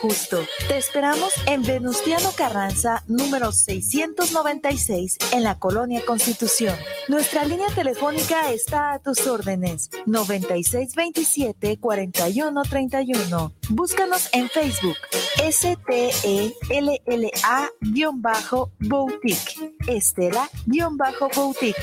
justo. Te esperamos en Venustiano Carranza, número 696, en la Colonia Constitución. Nuestra línea telefónica está a tus órdenes, 9627-4131. Búscanos en Facebook, STELLA-Boutique, Estela-Boutique.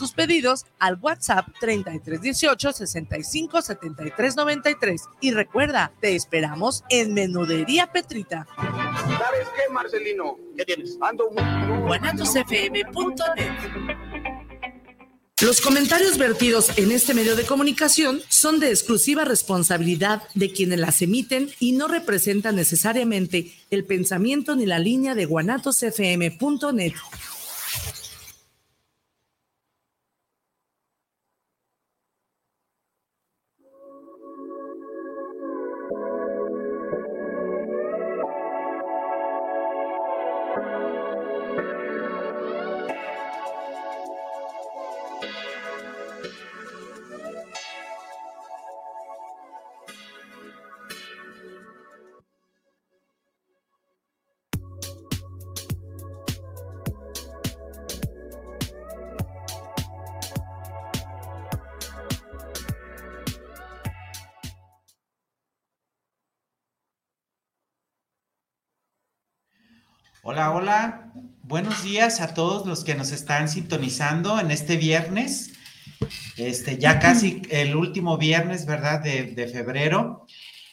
tus pedidos al WhatsApp 3318 65 73 93. Y recuerda, te esperamos en Menudería Petrita. ¿Sabes qué, Marcelino? ¿Qué tienes? Ando Los comentarios vertidos en este medio de comunicación son de exclusiva responsabilidad de quienes las emiten y no representan necesariamente el pensamiento ni la línea de guanatosfm.net. Hola, hola. Buenos días a todos los que nos están sintonizando en este viernes. Este, ya casi el último viernes, ¿verdad? De, febrero.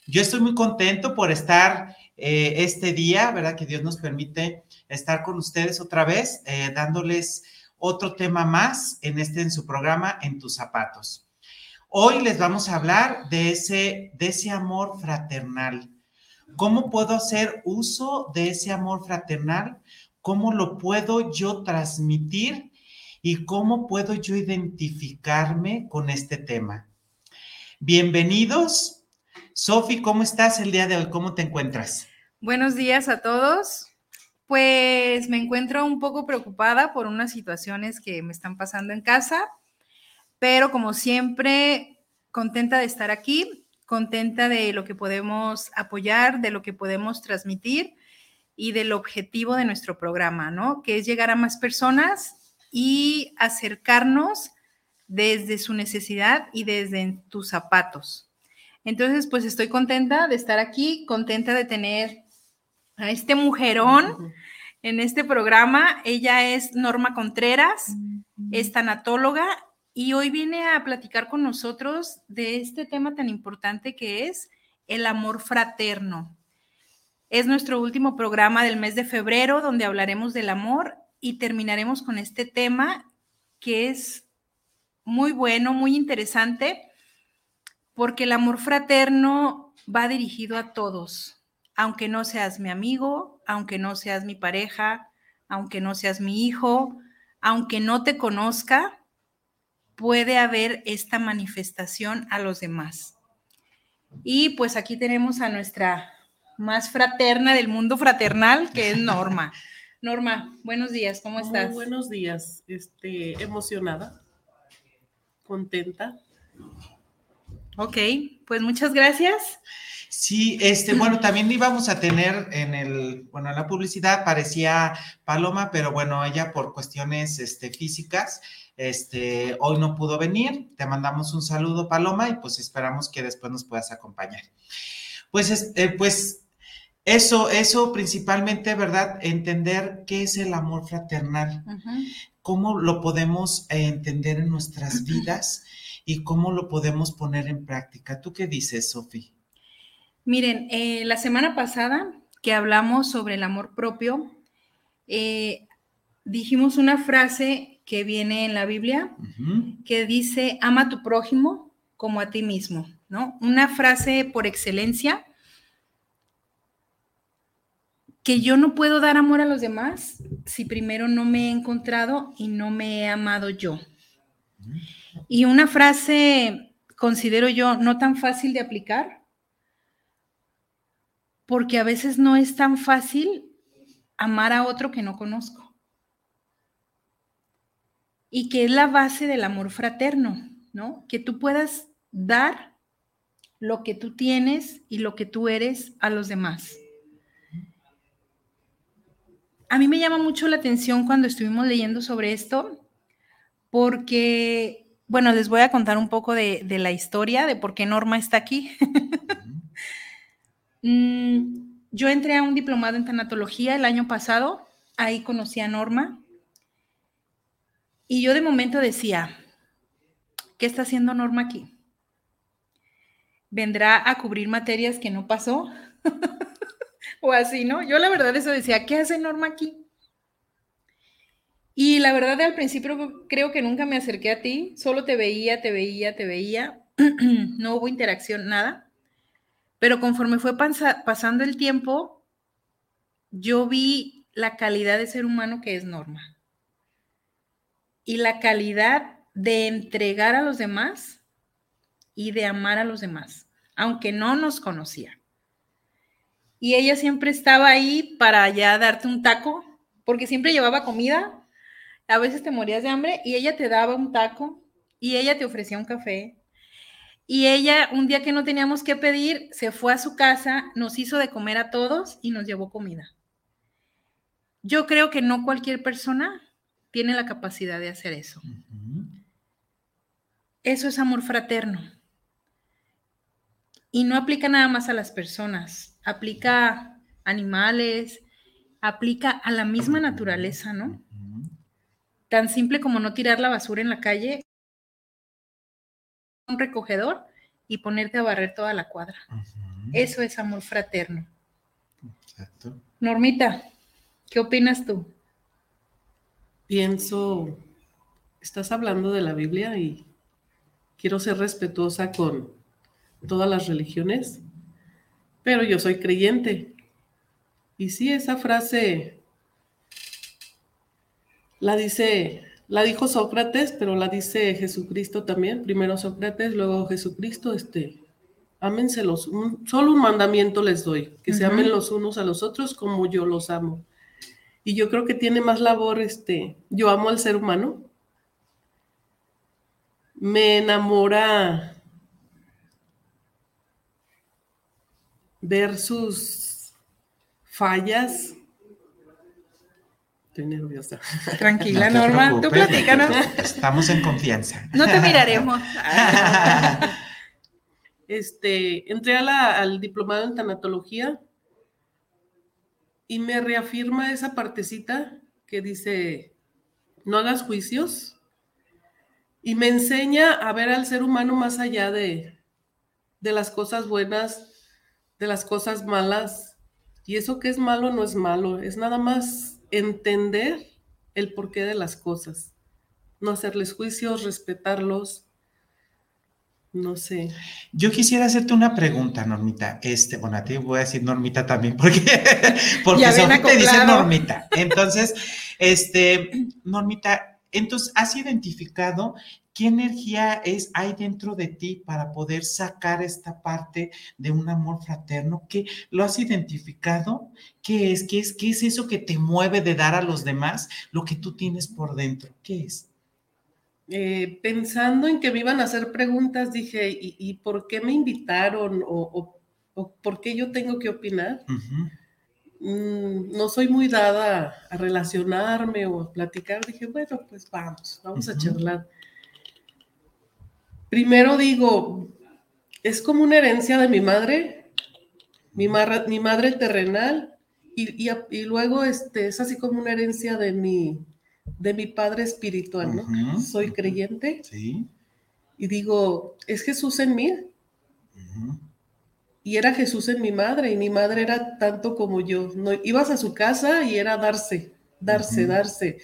Yo estoy muy contento por estar eh, este día, ¿verdad? Que Dios nos permite estar con ustedes otra vez, eh, dándoles otro tema más en este, en su programa, En tus zapatos. Hoy les vamos a hablar de ese, de ese amor fraternal ¿Cómo puedo hacer uso de ese amor fraternal? ¿Cómo lo puedo yo transmitir? ¿Y cómo puedo yo identificarme con este tema? Bienvenidos. Sofi, ¿cómo estás el día de hoy? ¿Cómo te encuentras? Buenos días a todos. Pues me encuentro un poco preocupada por unas situaciones que me están pasando en casa, pero como siempre, contenta de estar aquí contenta de lo que podemos apoyar, de lo que podemos transmitir y del objetivo de nuestro programa, ¿no? Que es llegar a más personas y acercarnos desde su necesidad y desde tus zapatos. Entonces, pues estoy contenta de estar aquí, contenta de tener a este mujerón en este programa. Ella es Norma Contreras, es tanatóloga y hoy viene a platicar con nosotros de este tema tan importante que es el amor fraterno. Es nuestro último programa del mes de febrero donde hablaremos del amor y terminaremos con este tema que es muy bueno, muy interesante, porque el amor fraterno va dirigido a todos, aunque no seas mi amigo, aunque no seas mi pareja, aunque no seas mi hijo, aunque no te conozca, puede haber esta manifestación a los demás. Y pues aquí tenemos a nuestra más fraterna del mundo fraternal, que es Norma. Norma, buenos días, ¿cómo estás? buenos días, este, emocionada, contenta. Ok, pues muchas gracias. Sí, este, bueno, también íbamos a tener en el, bueno, en la publicidad parecía Paloma, pero bueno, ella por cuestiones este, físicas, este, hoy no pudo venir. Te mandamos un saludo, Paloma, y pues esperamos que después nos puedas acompañar. Pues, eh, pues eso, eso principalmente, ¿verdad? Entender qué es el amor fraternal, cómo lo podemos eh, entender en nuestras vidas y cómo lo podemos poner en práctica. ¿Tú qué dices, Sofi? Miren, eh, la semana pasada que hablamos sobre el amor propio, dijimos una frase que viene en la Biblia, que dice, ama a tu prójimo como a ti mismo, ¿no? Una frase por excelencia que yo no puedo dar amor a los demás si primero no me he encontrado y no me he amado yo. Y una frase, considero yo, no tan fácil de aplicar, porque a veces no es tan fácil amar a otro que no conozco. Y que es la base del amor fraterno, ¿no? Que tú puedas dar lo que tú tienes y lo que tú eres a los demás. A mí me llama mucho la atención cuando estuvimos leyendo sobre esto, porque, bueno, les voy a contar un poco de, de la historia, de por qué Norma está aquí. Mm, yo entré a un diplomado en tanatología el año pasado, ahí conocí a Norma, y yo de momento decía, ¿qué está haciendo Norma aquí? ¿Vendrá a cubrir materias que no pasó? o así, ¿no? Yo la verdad eso decía, ¿qué hace Norma aquí? Y la verdad al principio creo que nunca me acerqué a ti, solo te veía, te veía, te veía, no hubo interacción, nada. Pero conforme fue pasa- pasando el tiempo, yo vi la calidad de ser humano que es Norma. Y la calidad de entregar a los demás y de amar a los demás, aunque no nos conocía. Y ella siempre estaba ahí para ya darte un taco, porque siempre llevaba comida. A veces te morías de hambre y ella te daba un taco y ella te ofrecía un café. Y ella, un día que no teníamos que pedir, se fue a su casa, nos hizo de comer a todos y nos llevó comida. Yo creo que no cualquier persona tiene la capacidad de hacer eso. Eso es amor fraterno. Y no aplica nada más a las personas, aplica a animales, aplica a la misma naturaleza, ¿no? Tan simple como no tirar la basura en la calle, un recogedor y ponerte a barrer toda la cuadra. Eso es amor fraterno. Exacto. Normita, ¿qué opinas tú? Pienso, estás hablando de la Biblia y quiero ser respetuosa con todas las religiones, pero yo soy creyente. Y sí, esa frase la dice, la dijo Sócrates, pero la dice Jesucristo también. Primero Sócrates, luego Jesucristo, este, ámense los, un- solo un mandamiento les doy, que se amen los unos a los otros como yo los amo. Y yo creo que tiene más labor, este, yo amo al ser humano. Me enamora ver sus fallas. Estoy nerviosa. Tranquila, No te Norma. Tú preocupes, platícanos. Estamos en confianza. No te miraremos. Este, entré a la- al diplomado en tanatología y me reafirma esa partecita que dice, no hagas juicios, y me enseña a ver al ser humano más allá de, de las cosas buenas, de las cosas malas, y eso que es malo no es malo, es nada más entender el porqué de las cosas, no hacerles juicios, respetarlos, no sé. Yo quisiera hacerte una pregunta, Normita. Este, bueno, a ti voy a decir Normita también, porque, porque te dice acoplado. Normita. Entonces, este, Normita, entonces, ¿has identificado qué energía es, hay dentro de ti para poder sacar esta parte de un amor fraterno? ¿Qué lo has identificado? ¿Qué es? ¿Qué es? ¿Qué es eso que te mueve de dar a los demás lo que tú tienes por dentro? ¿Qué es? Eh, pensando en que me iban a hacer preguntas, dije, ¿y, y por qué me invitaron? O, o- o por qué yo tengo que opinar? Mm, no soy muy dada a, relacionarme o a platicar. Dije, bueno, pues vamos, vamos a charlar. Primero digo, es como una herencia de mi madre, mi, marra- mi madre terrenal, y, y a- y luego este, es así como una herencia de mi, de mi padre espiritual, ¿no? Soy creyente Sí. y digo, es Jesús en mí. Y era Jesús en mi madre, y mi madre era tanto como yo. No, ibas a su casa y era darse, darse, darse.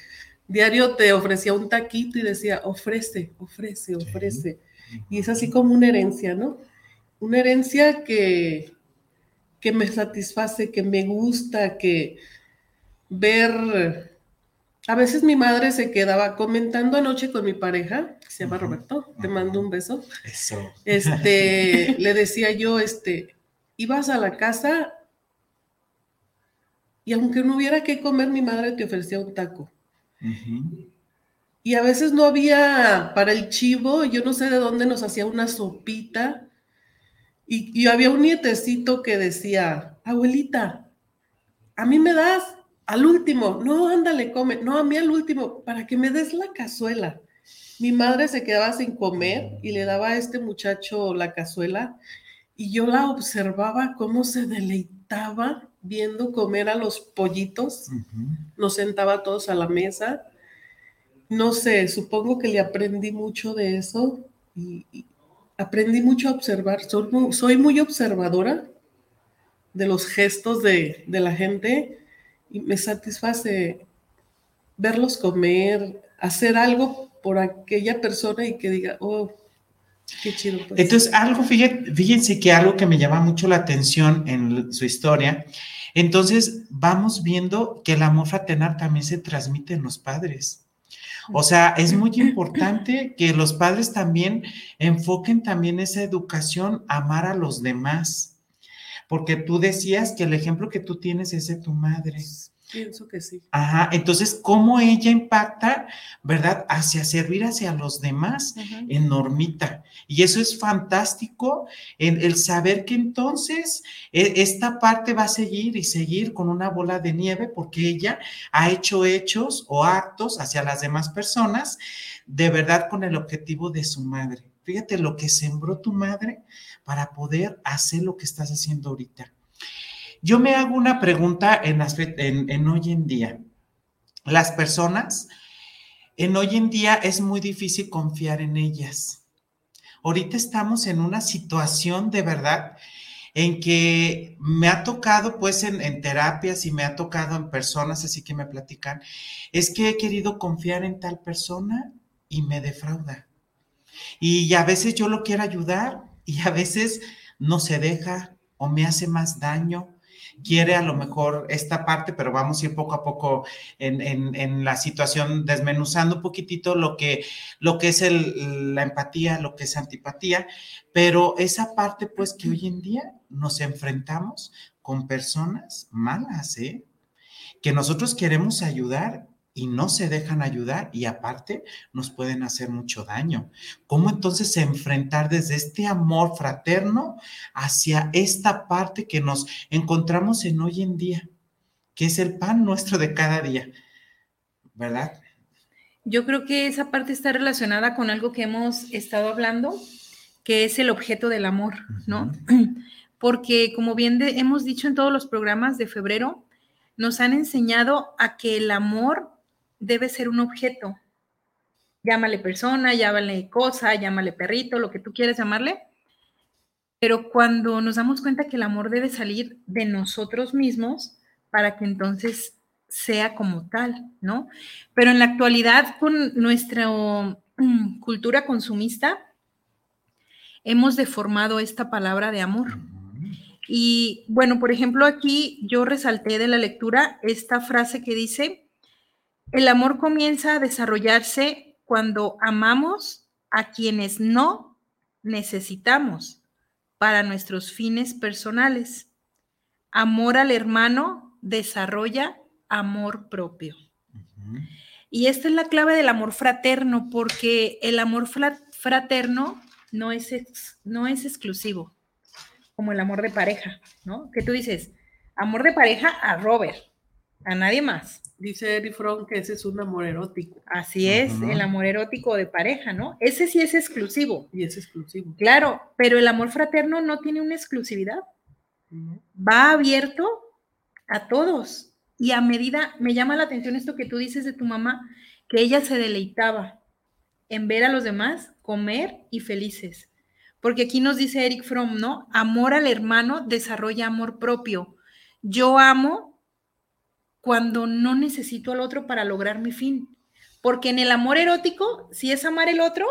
diario te ofrecía un taquito y decía, ofrece, ofrece, ofrece. Y es así como una herencia, ¿no? Una herencia que, que me satisface, que me gusta, que ver... A veces mi madre se quedaba comentando anoche con mi pareja, que se llama Roberto, te mando un beso. Eso. Este, le decía yo, este, ibas a la casa y aunque no hubiera que comer, mi madre te ofrecía un taco. Y a veces no había para el chivo, yo no sé de dónde nos hacía una sopita. Y, y había un nietecito que decía, abuelita, a mí me das al último, no, ándale, come, no, a mí al último, para que me des la cazuela. Mi madre se quedaba sin comer y le daba a este muchacho la cazuela y yo la observaba cómo se deleitaba viendo comer a los pollitos. Nos sentaba todos a la mesa. No sé, supongo que le aprendí mucho de eso y, y aprendí mucho a observar. Soy muy, soy muy observadora de los gestos de, de la gente y me satisface verlos comer, hacer algo por aquella persona y que diga, oh, qué chido. pues". Entonces, algo, fíjate- fíjense que algo que me llama mucho la atención en su historia, entonces vamos viendo que el amor fraternal también se transmite en los padres. O sea, es muy importante que los padres también enfoquen también esa educación, amar a los demás. Porque tú decías que el ejemplo que tú tienes es de tu madre. Pienso que sí. Ajá, entonces, ¿cómo ella impacta, verdad, hacia servir hacia los demás? en normita. Y eso es fantástico, el, el saber que entonces e- esta parte va a seguir y seguir con una bola de nieve porque ella ha hecho hechos o actos hacia las demás personas de verdad con el objetivo de su madre. Fíjate lo que sembró tu madre para poder hacer lo que estás haciendo ahorita. Yo me hago una pregunta en, hoy en día. Las personas, en hoy en día es muy difícil confiar en ellas. Ahorita estamos en una situación de verdad en que me ha tocado pues en, en terapias y me ha tocado en personas así que me platican, es que he querido confiar en tal persona y me defrauda. Y a veces yo lo quiero ayudar y a veces no se deja o me hace más daño. Quiere a lo mejor esta parte, pero vamos a ir poco a poco en, en- en la situación, desmenuzando un poquitito lo que, lo que es el- la empatía, lo que es antipatía, pero esa parte pues que hoy en día nos enfrentamos con personas malas, ¿eh? Que nosotros queremos ayudar y no se dejan ayudar y aparte nos pueden hacer mucho daño. ¿Cómo entonces enfrentar desde este amor fraterno hacia esta parte que nos encontramos en hoy en día, que es el pan nuestro de cada día? ¿Verdad? Yo creo que esa parte está relacionada con algo que hemos estado hablando, que es el objeto del amor, ¿no? Porque como bien de- hemos dicho en todos los programas de febrero, nos han enseñado a que el amor debe ser un objeto. Llámale persona, llámale cosa, llámale perrito, lo que tú quieras llamarle. Pero cuando nos damos cuenta que el amor debe salir de nosotros mismos para que entonces sea como tal, ¿no? Pero en la actualidad, con nuestra mm, cultura consumista, hemos deformado esta palabra de amor. Y bueno, por ejemplo, aquí yo resalté de la lectura esta frase que dice, el amor comienza a desarrollarse cuando amamos a quienes no necesitamos para nuestros fines personales. Amor al hermano desarrolla amor propio. Y esta es la clave del amor fraterno, porque el amor fra- fraterno no es, ex- no es exclusivo, como el amor de pareja, ¿no? Que tú dices, amor de pareja a Robert, a nadie más. Dice Eri Fromm que ese es un amor erótico Así es, Ujú. el amor erótico de pareja, ¿no? Ese sí es exclusivo, y es exclusivo. claro, pero el amor fraterno no tiene una exclusividad, ¿no? va abierto a todos. Y a medida, me llama la atención esto que tú dices de tu mamá, que ella se deleitaba en ver a los demás comer y felices. Porque aquí nos dice Eric Fromm, ¿no? Amor al hermano desarrolla amor propio. Yo amo cuando no necesito al otro para lograr mi fin. Porque en el amor erótico, si es amar el otro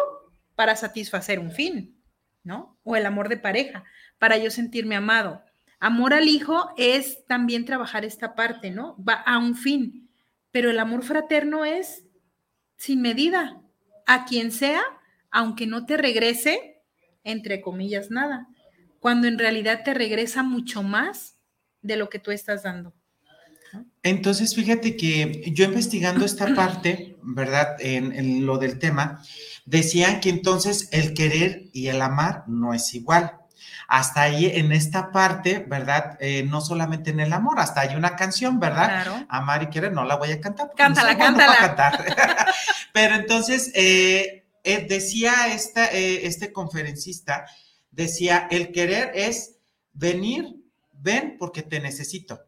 para satisfacer un fin, ¿no? O el amor de pareja, para yo sentirme amado. Amor al hijo es también trabajar esta parte, ¿no? Va a un fin. Pero el amor fraterno es sin medida, a quien sea, aunque no te regrese, entre comillas, nada, cuando en realidad te regresa mucho más de lo que tú estás dando. Entonces, fíjate que yo investigando esta parte, ¿verdad? En, lo del tema, decían que entonces el querer y el amar no es igual. Hasta ahí en esta parte, ¿verdad? Eh, no solamente en el amor, hasta hay una canción, ¿verdad? Claro. Amar y querer, no la voy a cantar. Cántala, cántala. Cantar. Pero entonces, eh, eh, decía esta, este conferencista, decía, el querer es venir, ven porque te necesito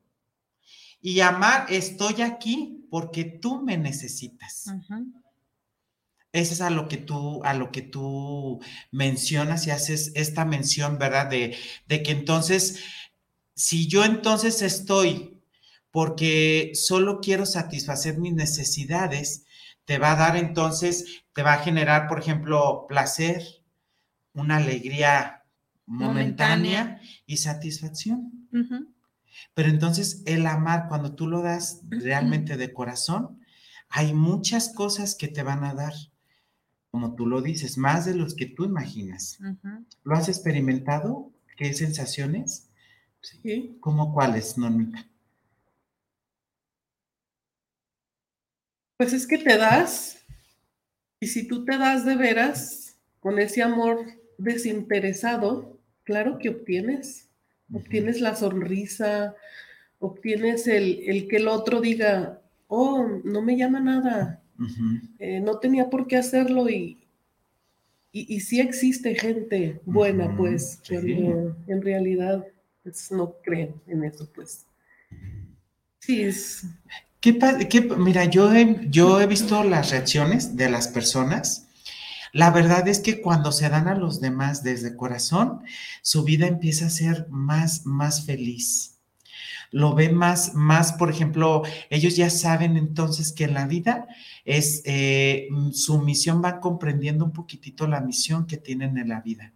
y amar, estoy aquí porque tú me necesitas. Ese es a lo que tú, a lo que tú mencionas y haces esta mención, ¿verdad? De, de que entonces, si yo entonces estoy porque solo quiero satisfacer mis necesidades, te va a dar entonces, te va a generar, por ejemplo, placer, una alegría momentánea, y satisfacción. Pero entonces el amar, cuando tú lo das realmente de corazón, hay muchas cosas que te van a dar, como tú lo dices, más de los que tú imaginas. ¿Lo has experimentado? ¿Qué sensaciones? Sí. ¿Cómo cuáles, Normita? Pues es que te das, y si tú te das de veras, con ese amor desinteresado, claro que obtienes obtienes la sonrisa, obtienes el, que el otro diga, oh, no me llama nada, eh, no tenía por qué hacerlo y, y, sí existe gente buena, pues, pero en realidad pues, no creen en eso, pues. Sí, es... ¿Qué, qué, mira, yo yo he visto las reacciones de las personas la verdad es que cuando se dan a los demás desde corazón, su vida empieza a ser más, más feliz. Lo ve más, más, por ejemplo, ellos ya saben entonces que en la vida es eh, su misión, va comprendiendo un poquitito la misión que tienen en la vida.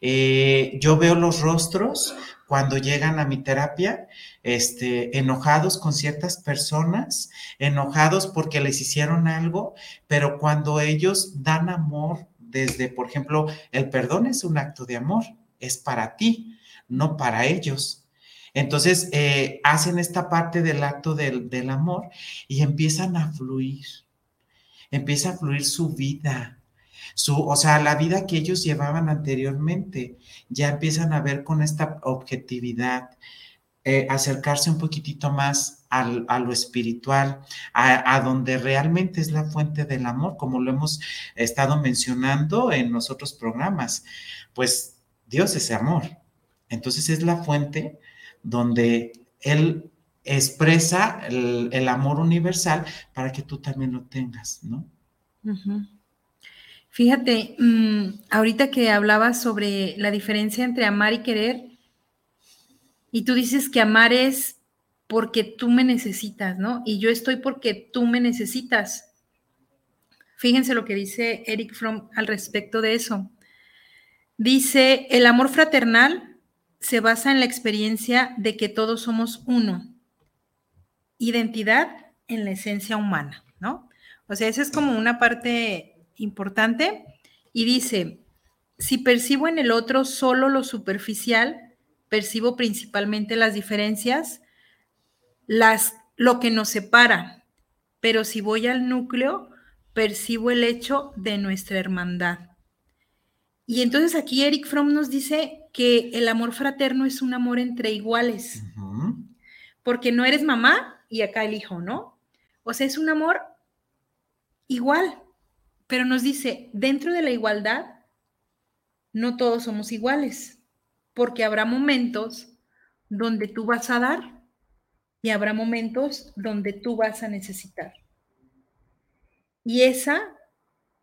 Eh, yo veo los rostros cuando llegan a mi terapia, este, enojados con ciertas personas, enojados porque les hicieron algo, pero cuando ellos dan amor desde, por ejemplo, el perdón es un acto de amor, es para ti, no para ellos. Entonces, eh, hacen esta parte del acto del, del amor y empiezan a fluir, empieza a fluir su vida, su, o sea, la vida que ellos llevaban anteriormente, ya empiezan a ver con esta objetividad, eh, acercarse un poquitito más a lo espiritual, a, donde realmente es la fuente del amor, como lo hemos estado mencionando en los otros programas. Pues Dios es amor. Entonces es la fuente donde Él expresa el, amor universal para que tú también lo tengas, ¿no? Fíjate, mm, ahorita que hablabas sobre la diferencia entre amar y querer, y tú dices que amar es porque tú me necesitas, ¿no? Y yo estoy porque tú me necesitas. Fíjense lo que dice Eric Fromm al respecto de eso. Dice, el amor fraternal se basa en la experiencia de que todos somos uno. Identidad en la esencia humana, ¿no? O sea, esa es como una parte importante, y dice, si percibo en el otro solo lo superficial, percibo principalmente las diferencias, las, lo que nos separa, pero si voy al núcleo, percibo el hecho de nuestra hermandad. Y entonces aquí Eric Fromm nos dice que el amor fraterno es un amor entre iguales, porque no eres mamá y acá el hijo, ¿no? O sea, es un amor igual, pero nos dice, dentro de la igualdad, no todos somos iguales, porque habrá momentos donde tú vas a dar y habrá momentos donde tú vas a necesitar. Y esa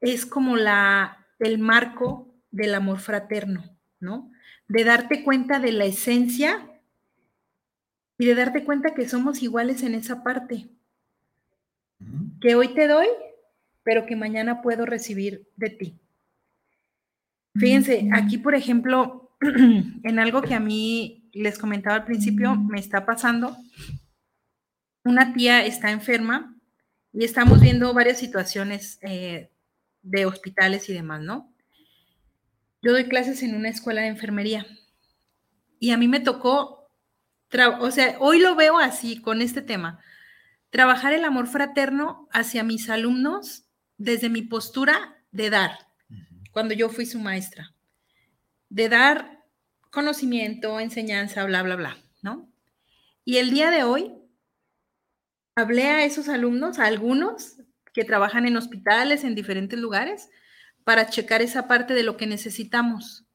es como la el marco del amor fraterno, ¿no? De darte cuenta de la esencia y de darte cuenta que somos iguales en esa parte. Que hoy te doy pero que mañana puedo recibir de ti. Fíjense, aquí por ejemplo, en algo que a mí les comentaba al principio, me está pasando. Una tía está enferma y estamos viendo varias situaciones eh, de hospitales y demás, ¿no? Yo doy clases en una escuela de enfermería y a mí me tocó, o sea, hoy lo veo así con este tema, trabajar el amor fraterno hacia mis alumnos desde mi postura de dar, cuando yo fui su maestra, de dar conocimiento, enseñanza, bla, bla, bla, ¿no? Y el día de hoy hablé a esos alumnos, a algunos que trabajan en hospitales, en diferentes lugares, para checar esa parte de lo que necesitamos.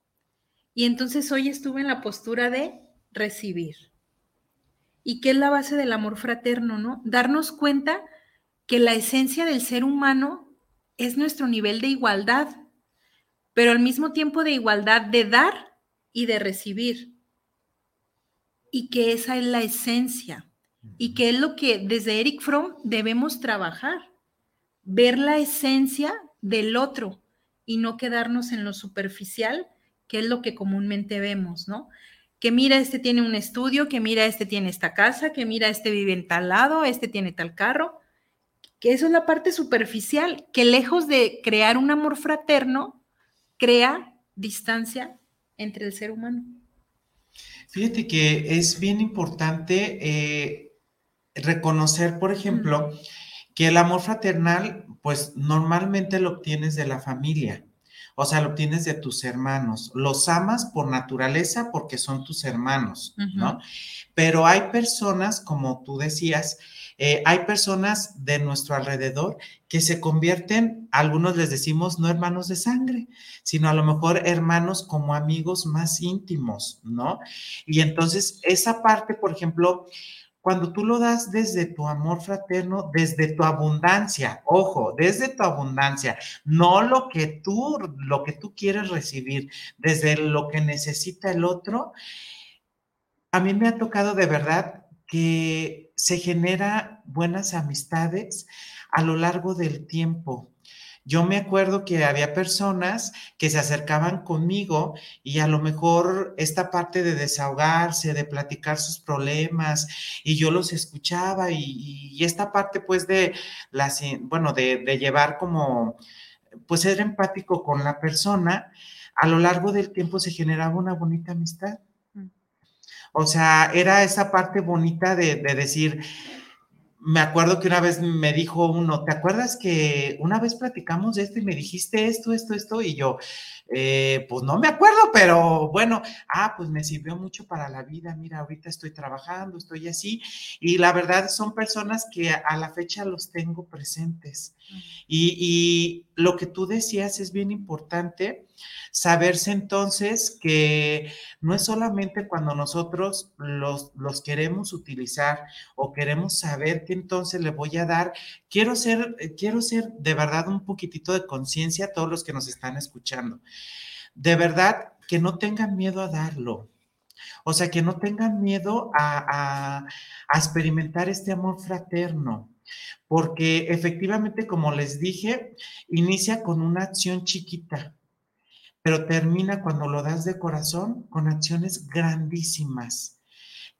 Y entonces hoy estuve en la postura de recibir. ¿Y qué es la base del amor fraterno, no? Darnos cuenta que la esencia del ser humano es nuestro nivel de igualdad, pero al mismo tiempo de igualdad de dar y de recibir. Y que esa es la esencia y que es lo que desde Eric Fromm debemos trabajar, ver la esencia del otro y no quedarnos en lo superficial, que es lo que comúnmente vemos, ¿no? Que mira, este tiene un estudio, que mira, este tiene esta casa, que mira, este vive en tal lado, este tiene tal carro, que eso es la parte superficial, que lejos de crear un amor fraterno, crea distancia entre el ser humano. Fíjate que es bien importante eh, reconocer, por ejemplo, que el amor fraternal, pues normalmente lo obtienes de la familia. O sea, lo obtienes de tus hermanos. Los amas por naturaleza porque son tus hermanos, ¿no? Pero hay personas, como tú decías, eh, hay personas de nuestro alrededor que se convierten, algunos les decimos no hermanos de sangre, sino a lo mejor hermanos como amigos más íntimos, ¿no? Y entonces esa parte, por ejemplo, cuando tú lo das desde tu amor fraterno, desde tu abundancia, ojo, desde tu abundancia, no lo que tú, lo que tú quieres recibir, desde lo que necesita el otro, a mí me ha tocado de verdad que se genera buenas amistades a lo largo del tiempo. Yo me acuerdo que había personas que se acercaban conmigo y a lo mejor esta parte de desahogarse, de platicar sus problemas, y yo los escuchaba y, esta parte pues de, bueno, de llevar como, pues ser empático con la persona, a lo largo del tiempo se generaba una bonita amistad. O sea, era esa parte bonita de, de decir, me acuerdo que una vez me dijo uno, ¿te acuerdas que una vez platicamos de esto y me dijiste esto, esto, esto? Y yo, eh, pues no me acuerdo, pero bueno, ah, pues me sirvió mucho para la vida. Mira, ahorita estoy trabajando, estoy así. Y la verdad son personas que a la fecha los tengo presentes. Y, lo que tú decías es bien importante Saberse entonces que no es solamente cuando nosotros los, los queremos utilizar o queremos saber que entonces le voy a dar, quiero ser, eh, quiero de verdad un poquitito de conciencia a todos los que nos están escuchando. De verdad que no tengan miedo a darlo. O sea, que no tengan miedo a, a experimentar este amor fraterno porque efectivamente, como les dije, inicia con una acción chiquita pero termina cuando lo das de corazón con acciones grandísimas.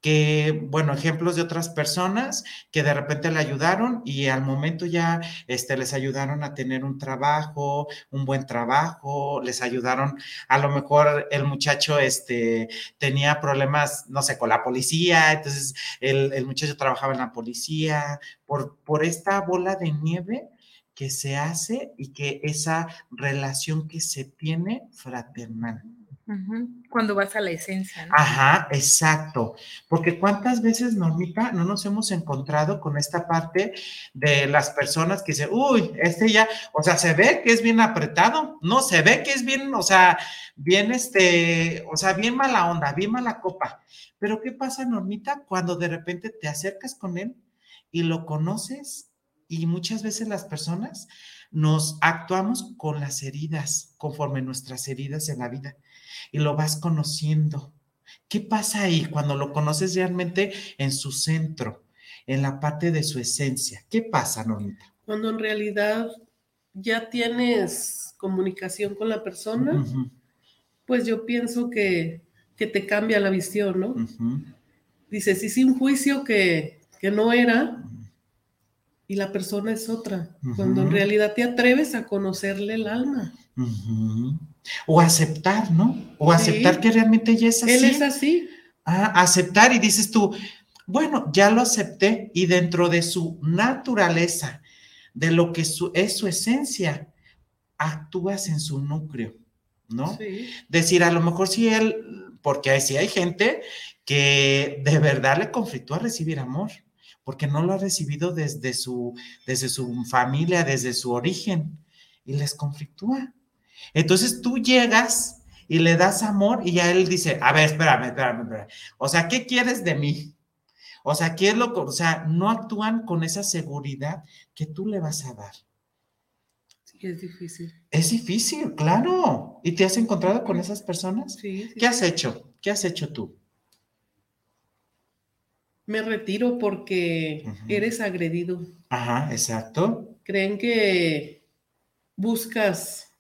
Que, bueno, ejemplos de otras personas que de repente le ayudaron y al momento ya este, les ayudaron a tener un trabajo, un buen trabajo, les ayudaron, a lo mejor el muchacho este, tenía problemas, no sé, con la policía, entonces el, el muchacho trabajaba en la policía, por, por esta bola de nieve que se hace y que esa relación que se tiene fraternal. Cuando vas a la esencia. ¿no? Ajá, exacto. Porque cuántas veces, Normita, no nos hemos encontrado con esta parte de las personas que dicen, uy, este ya, o sea, se ve que es bien apretado, no, se ve que es bien, o sea, bien este, o sea, bien mala onda, bien mala copa. Pero ¿qué pasa, Normita, cuando de repente te acercas con él y lo conoces y muchas veces las personas nos actuamos con las heridas, conforme nuestras heridas en la vida, y lo vas conociendo. ¿Qué pasa ahí cuando lo conoces realmente en su centro, en la parte de su esencia? ¿Qué pasa, Normita? Cuando en realidad ya tienes comunicación con la persona, pues yo pienso que, te cambia la visión, ¿no? Dices, hice un juicio que, que no era y la persona es otra, cuando en realidad te atreves a conocerle el alma. O aceptar, ¿no? O aceptar que realmente ella es así. Él es así. Ah, aceptar y dices tú, bueno, ya lo acepté y dentro de su naturaleza, de lo que es su esencia, actúas en su núcleo, ¿no? Sí. Decir, a lo mejor si él, porque si hay gente que de verdad le conflictó a recibir amor porque no lo ha recibido desde su, desde su familia, desde su origen, y les conflictúa. Entonces tú llegas y le das amor y ya él dice, a ver, espérame, espérame, espérame. O sea, ¿qué quieres de mí? O sea, ¿qué es lo que, o sea, no actúan con esa seguridad que tú le vas a dar? Sí, es difícil. Es difícil, claro. ¿Y te has encontrado con esas personas? Sí. ¿Qué has hecho? ¿Qué has hecho tú? me retiro porque eres agredido. Ajá, exacto. Creen que buscas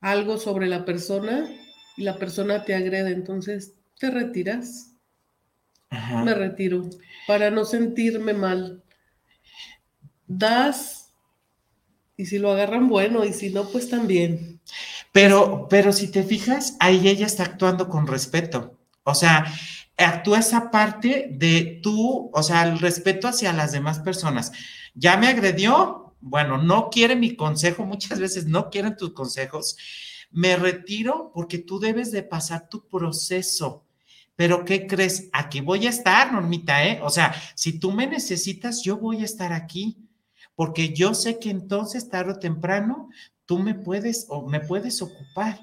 algo sobre la persona y la persona te agrede, entonces te retiras. Ajá. Me retiro para no sentirme mal. Das y si lo agarran bueno y si no, pues también. Pero, pero si te fijas, ahí ella está actuando con respeto. O sea, actúa esa parte de tú, o sea, el respeto hacia las demás personas. Ya me agredió, bueno, no quiere mi consejo, muchas veces no quieren tus consejos. Me retiro porque tú debes de pasar tu proceso. Pero ¿qué crees? Aquí voy a estar, Normita, ¿eh? O sea, si tú me necesitas, yo voy a estar aquí, porque yo sé que entonces, tarde o temprano, tú me puedes o me puedes ocupar.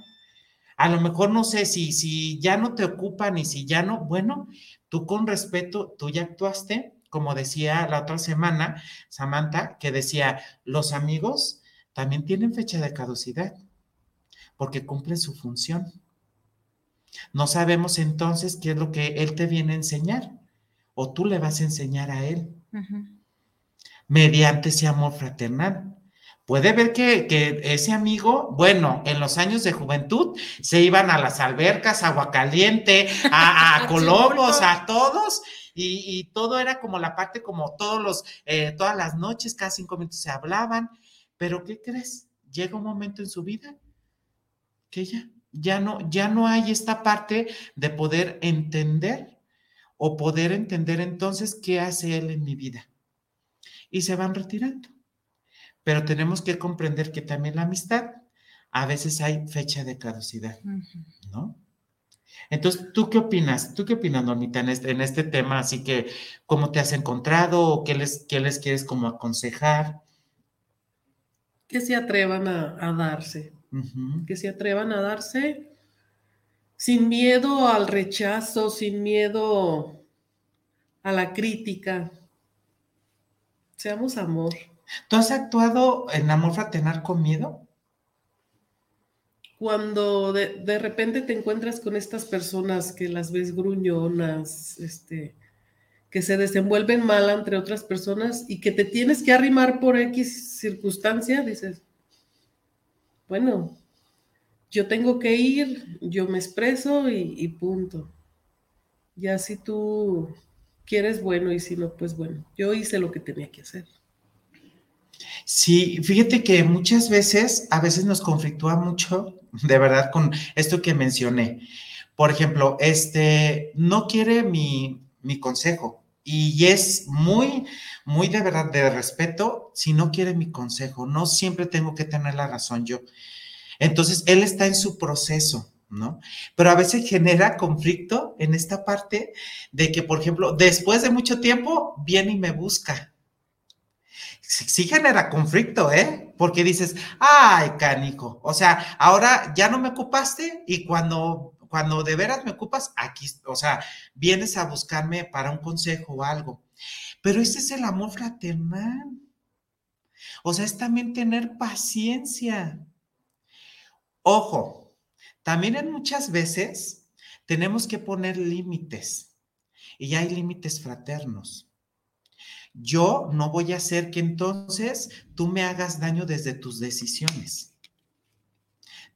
A lo mejor no sé si, si ya no te ocupan y si ya no, bueno, tú con respeto, tú ya actuaste, como decía la otra semana Samantha, que decía, los amigos también tienen fecha de caducidad porque cumplen su función. No sabemos entonces qué es lo que él te viene a enseñar o tú le vas a enseñar a él mediante ese amor fraternal. Puede ver que, ese amigo, bueno, en los años de juventud se iban a las albercas, agua caliente, a, a a todos, y, todo era como la parte, como todos los, eh, todas las noches, cada cinco minutos se hablaban, pero ¿qué crees? Llega un momento en su vida que ya, ya no, ya no hay esta parte de poder entender o poder entender entonces qué hace él en mi vida. Y se van retirando pero tenemos que comprender que también la amistad a veces hay fecha de caducidad, ¿no? Entonces, ¿tú qué opinas? ¿Tú qué opinas, Normita, en este, en este tema? Así que, ¿cómo te has encontrado o qué les, qué les quieres como aconsejar? Que se atrevan a, darse, que se atrevan a darse sin miedo al rechazo, sin miedo a la crítica. Seamos amor. ¿Tú has actuado en amor fraternal con miedo? Cuando de, repente te encuentras con estas personas que las ves gruñonas, este, que se desenvuelven mal entre otras personas y que te tienes que arrimar por X circunstancia, dices, bueno, yo tengo que ir, yo me expreso y, y punto. Ya si tú quieres, bueno, y si no, pues bueno, yo hice lo que tenía que hacer. Sí, fíjate que muchas veces, a veces nos conflictúa mucho, de verdad, con esto que mencioné. Por ejemplo, este, no quiere mi, mi consejo y es muy, muy de verdad de respeto si no quiere mi consejo. No siempre tengo que tener la razón yo. Entonces, él está en su proceso. ¿no? Pero a veces genera conflicto en esta parte de que, por ejemplo, después de mucho tiempo, viene y me busca sí, genera conflicto, ¿eh? Porque dices, ay, canico, o sea, ahora ya no me ocupaste y cuando, cuando de veras me ocupas, aquí, o sea, vienes a buscarme para un consejo o algo. Pero ese es el amor fraternal. O sea, es también tener paciencia. Ojo, también en muchas veces tenemos que poner límites y hay límites fraternos. Yo no voy a hacer que entonces tú me hagas daño desde tus decisiones.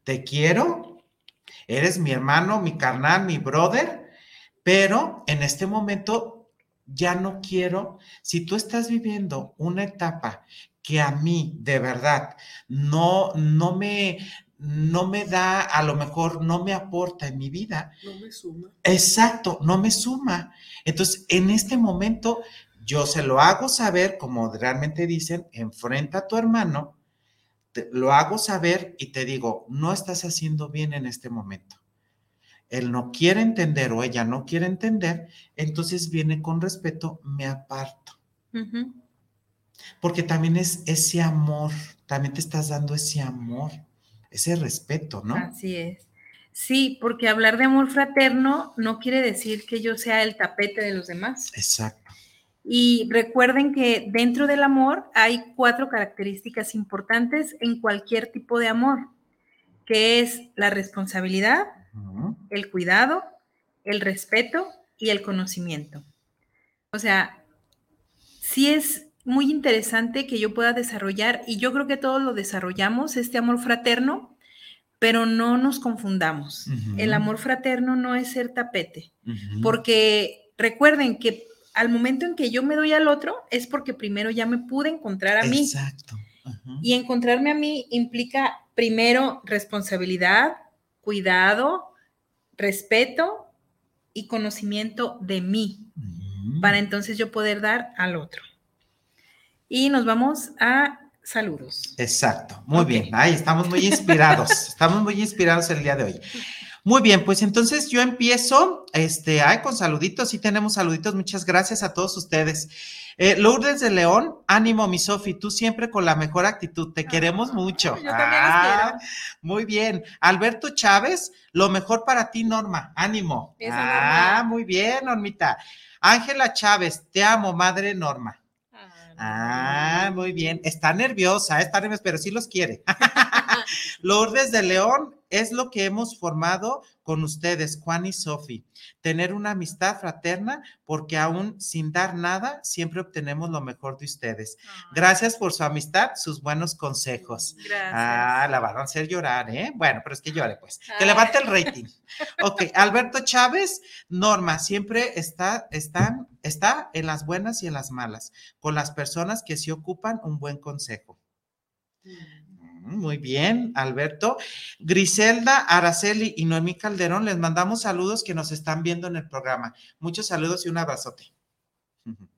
Te quiero, eres mi hermano, mi carnal, mi brother, pero en este momento ya no quiero, si tú estás viviendo una etapa que a mí de verdad no, no me, no me da, a lo mejor no me aporta en mi vida. No me suma. Exacto, no me suma. Entonces, en este momento, yo se lo hago saber, como realmente dicen, enfrenta a tu hermano, lo hago saber y te digo, no estás haciendo bien en este momento. Él no quiere entender o ella no quiere entender, entonces viene con respeto, me aparto. Porque también es ese amor, también te estás dando ese amor, ese respeto, ¿no? Así es. Sí, porque hablar de amor fraterno no quiere decir que yo sea el tapete de los demás. Exacto. Y recuerden que dentro del amor hay cuatro características importantes en cualquier tipo de amor, que es la responsabilidad, el cuidado, el respeto y el conocimiento. O sea, sí es muy interesante que yo pueda desarrollar, y yo creo que todos lo desarrollamos, este amor fraterno, pero no nos confundamos. El amor fraterno no es ser tapete, porque recuerden que al momento en que yo me doy al otro es porque primero ya me pude encontrar a mí. Exacto. Y encontrarme a mí implica primero responsabilidad, cuidado, respeto y conocimiento de mí, para entonces yo poder dar al otro. Y nos vamos a saludos. Exacto, muy bien. Ahí estamos muy inspirados. estamos muy inspirados el día de hoy. Muy bien, pues entonces yo empiezo, este, ay, con saluditos, sí tenemos saluditos, muchas gracias a todos ustedes. Eh, Lourdes de León, ánimo, mi Sofi, tú siempre con la mejor actitud, te queremos mucho. Yo también ah, quiero. Muy bien. Alberto Chávez, lo mejor para ti, Norma, ánimo. ah, muy bien, Normita. Ángela Chávez, te amo, madre Norma. Ah, ah muy bien. Está nerviosa, está nerviosa, pero sí los quiere. Lourdes de León, es lo que hemos formado con ustedes, Juan y Sofi. Tener una amistad fraterna porque aún sin dar nada, siempre obtenemos lo mejor de ustedes. Gracias por su amistad, sus buenos consejos. Gracias. Ah, la van a hacer llorar, ¿eh? Bueno, pero es que llore, pues. Que levante el rating. ok, Alberto Chávez, Norma, siempre está, están, está en las buenas y en las malas, con las personas que se ocupan un buen consejo. Mm. Muy bien, Alberto. Griselda, Araceli y Noemí Calderón, les mandamos saludos que nos están viendo en el programa. Muchos saludos y un abrazote.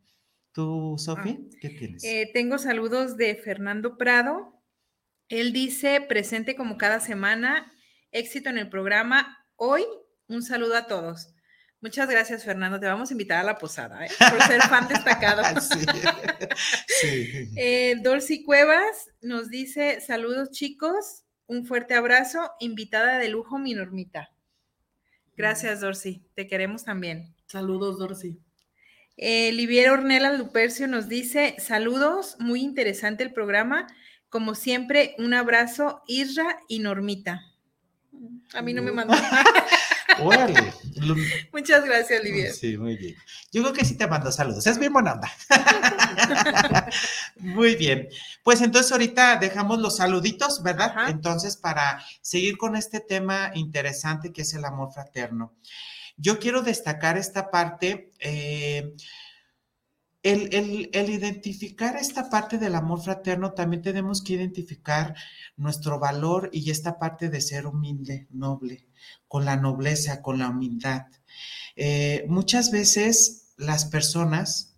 ¿Tú, Sofía? Ah, ¿Qué tienes? Eh, tengo saludos de Fernando Prado. Él dice, presente como cada semana, éxito en el programa. Hoy, un saludo a todos. Muchas gracias, Fernando. Te vamos a invitar a la posada, ¿eh? por ser fan destacado. sí. sí. Eh, Cuevas nos dice: Saludos, chicos. Un fuerte abrazo. Invitada de lujo, mi normita. Gracias, Dorcy. Te queremos también. Saludos, Dorcy. Eh, Livier Ornella Lupercio nos dice: Saludos, muy interesante el programa. Como siempre, un abrazo, Isra y Normita. A mí no me mandó. Órale. Muchas gracias, Olivia. Sí, muy bien. Yo creo que sí te mando saludos. Es bien buena onda. muy bien. Pues entonces ahorita dejamos los saluditos, ¿verdad? Entonces, para seguir con este tema interesante que es el amor fraterno. Yo quiero destacar esta parte. Eh, el, el, identificar esta parte del amor fraterno, también tenemos que identificar nuestro valor y esta parte de ser humilde, noble, con la nobleza, con la humildad. Eh, muchas veces las personas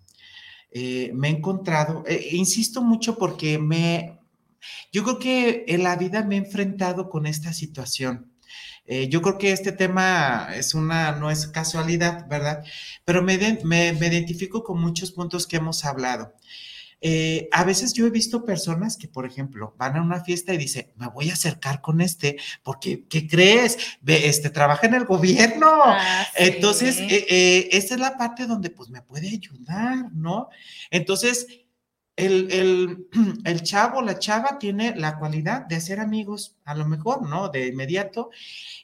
eh, me he encontrado, eh, insisto mucho porque me, yo creo que en la vida me he enfrentado con esta situación. Yo creo que este tema es una, no es casualidad, ¿verdad? Pero me, me, me identifico con muchos puntos que hemos hablado. Eh, a veces yo he visto personas que, por ejemplo, van a una fiesta y dicen, me voy a acercar con este, porque, ¿qué crees? este, trabaja en el gobierno. Ah, Entonces, eh, eh, esta es la parte donde pues me puede ayudar, ¿no? Entonces, el, el, el, chavo, la chava tiene la cualidad de hacer amigos, a lo mejor, ¿no? De inmediato.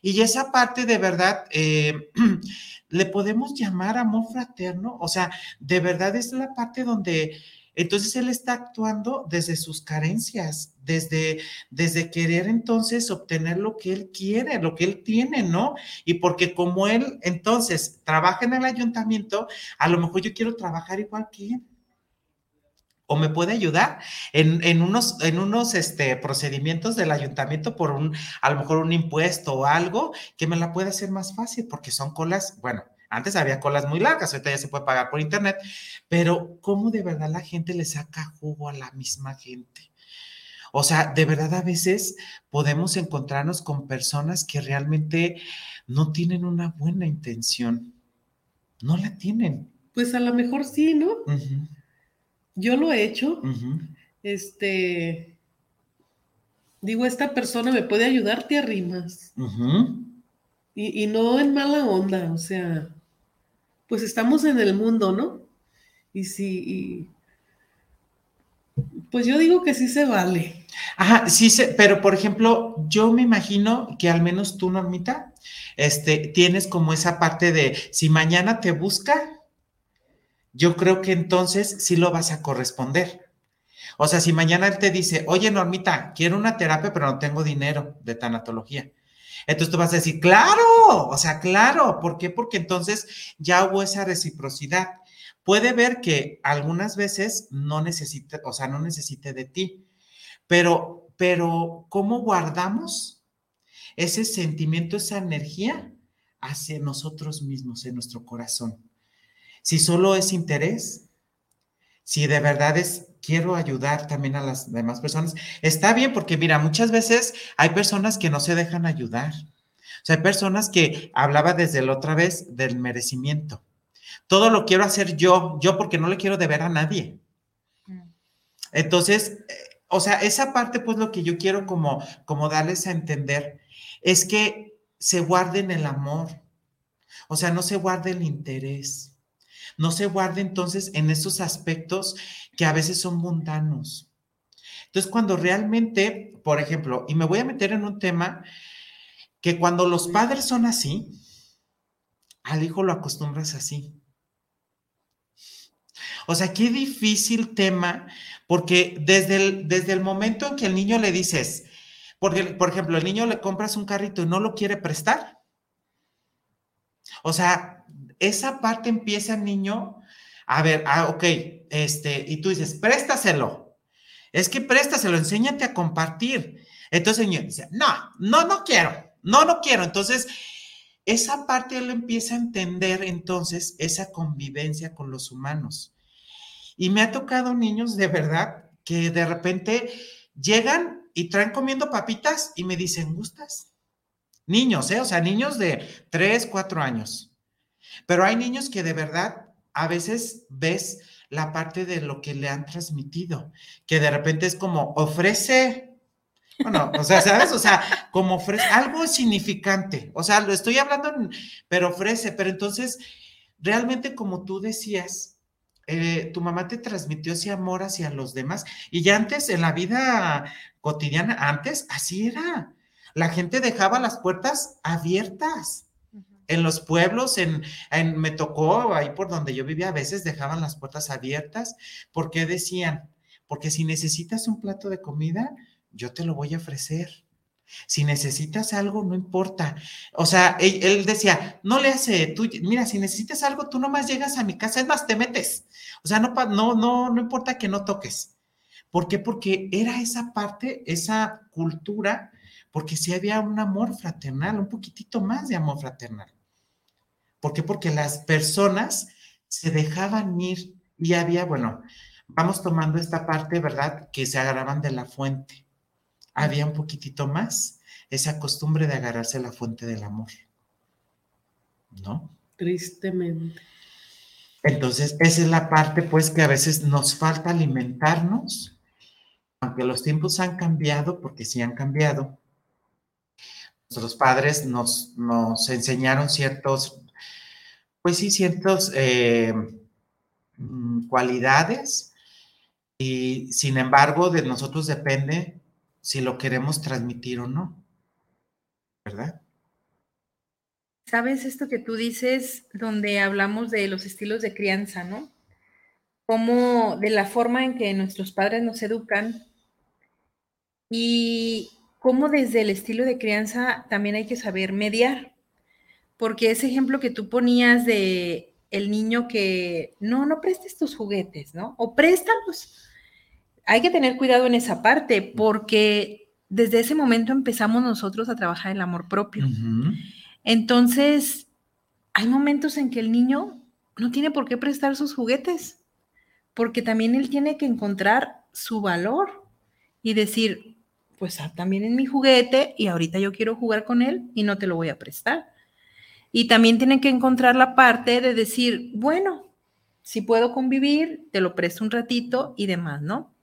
Y esa parte de verdad, le podemos llamar amor fraterno, o sea, de verdad es la parte donde Entonces él está actuando desde sus carencias, desde, desde querer entonces obtener lo que él quiere, lo que él tiene, ¿no? Y porque como él entonces trabaja en el ayuntamiento, a lo mejor yo quiero trabajar igual que él. O me puede ayudar en, unos, en unos este, procedimientos del ayuntamiento por un, a lo mejor un impuesto o algo que me la puede hacer más fácil, porque son colas, bueno, antes había colas muy largas, ahorita ya se puede pagar por internet, pero ¿cómo de verdad la gente le saca jugo a la misma gente? O sea, de verdad a veces podemos encontrarnos con personas que realmente no tienen una buena intención. No la tienen. Pues a lo mejor sí, ¿no? Yo lo he hecho. Este. Digo, esta persona me puede ayudar, te arrimas. y, y, no en mala onda, o sea, pues estamos en el mundo, ¿no? Y sí, pues yo digo que sí se vale. Ajá, sí se, pero por ejemplo, yo me imagino que al menos tú, Normita, este, tienes como esa parte de si mañana te busca, yo creo que entonces sí lo vas a corresponder. O sea, si mañana él te dice, oye, Normita, quiero una terapia, pero no tengo dinero de tanatología. Entonces tú vas a decir, claro, o sea, claro, ¿por qué? Porque entonces ya hubo esa reciprocidad. Puede ver que algunas veces no necesite, o sea, no necesite de ti, pero, pero ¿cómo guardamos ese sentimiento, esa energía hacia nosotros mismos, en nuestro corazón? Si solo es interés, si de verdad es quiero ayudar también a las demás personas. Está bien porque mira, muchas veces hay personas que no se dejan ayudar. O sea, hay personas que hablaba desde la otra vez del merecimiento. Todo lo quiero hacer yo, yo porque no le quiero deber a nadie. Mm. Entonces, eh, o sea, esa parte pues lo que yo quiero como, como darles a entender es que se guarden el amor. O sea, no se guarde el interés no se guarde entonces en esos aspectos que a veces son mundanos. Entonces, cuando realmente, por ejemplo, y me voy a meter en un tema que cuando los padres son así, al hijo lo acostumbras así. O sea, qué difícil tema, porque desde el, desde el momento en que el niño le dices, porque, por ejemplo, el niño le compras un carrito y no lo quiere prestar. O sea, esa parte empieza el niño a ver, ah, ok, este, y tú dices, préstaselo. Es que préstaselo, enséñate a compartir. Entonces el niño dice, no, no, no quiero, no, no quiero. Entonces, esa parte él empieza a entender entonces esa convivencia con los humanos. Y me ha tocado niños de verdad que de repente llegan y traen comiendo papitas y me dicen, ¿gustas? Niños, ¿eh? O sea, niños de 3, 4 años. Pero hay niños que de verdad a veces ves la parte de lo que le han transmitido, que de repente es como ofrece, bueno, o sea, ¿sabes? O sea, como ofrece algo significante, o sea, lo estoy hablando, pero ofrece, pero entonces, realmente como tú decías, eh, tu mamá te transmitió ese amor hacia los demás y ya antes en la vida cotidiana, antes así era, la gente dejaba las puertas abiertas en los pueblos, en, me tocó ahí por donde yo vivía, a veces dejaban las puertas abiertas porque decían, porque si necesitas un plato de comida, yo te lo voy a ofrecer. Si necesitas algo, no importa. O sea, él, decía, no le hace, tú, mira, si necesitas algo, tú nomás llegas a mi casa, es más, te metes. O sea, no, no, no, no importa que no toques. ¿Por qué? Porque era esa parte, esa cultura, porque sí había un amor fraternal, un poquitito más de amor fraternal. ¿Por qué? Porque las personas se dejaban ir y había, bueno, vamos tomando esta parte, ¿verdad? Que se agarraban de la fuente. Había un poquitito más esa costumbre de agarrarse a la fuente del amor. ¿No? Tristemente. Entonces, esa es la parte, pues, que a veces nos falta alimentarnos, aunque los tiempos han cambiado, porque sí han cambiado. Nuestros padres nos, nos enseñaron ciertos pues sí, ciertas eh, mm, cualidades y sin embargo de nosotros depende si lo queremos transmitir o no, ¿verdad? Sabes esto que tú dices donde hablamos de los estilos de crianza, ¿no? cómo de la forma en que nuestros padres nos educan y cómo desde el estilo de crianza también hay que saber mediar. Porque ese ejemplo que tú ponías de el niño que no, no prestes tus juguetes, ¿no? O préstalos. Hay que tener cuidado en esa parte porque desde ese momento empezamos nosotros a trabajar el amor propio. Entonces, hay momentos en que el niño no tiene por qué prestar sus juguetes, porque también él tiene que encontrar su valor y decir, pues ah, también es mi juguete y ahorita yo quiero jugar con él y no te lo voy a prestar. Y también tiene que encontrar la parte de decir, bueno, si puedo convivir, te lo presto un ratito y demás, ¿no?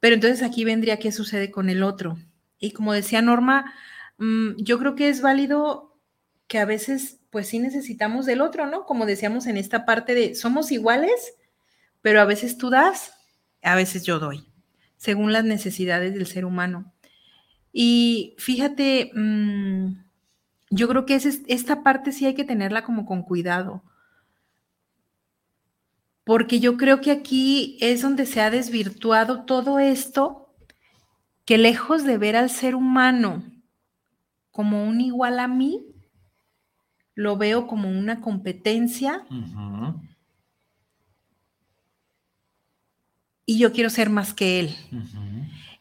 Pero entonces aquí vendría qué sucede con el otro. Y como decía Norma, mm, yo creo que es válido que a veces, pues sí necesitamos del otro, ¿no? Como decíamos en esta parte de, somos iguales, pero a veces tú das, a veces yo doy, según las necesidades del ser humano. Y fíjate, mm, yo creo que es, esta parte sí hay que tenerla como con cuidado, porque yo creo que aquí es donde se ha desvirtuado todo esto que lejos de ver al ser humano como un igual a mí, lo veo como una competencia. Y yo quiero ser más que él.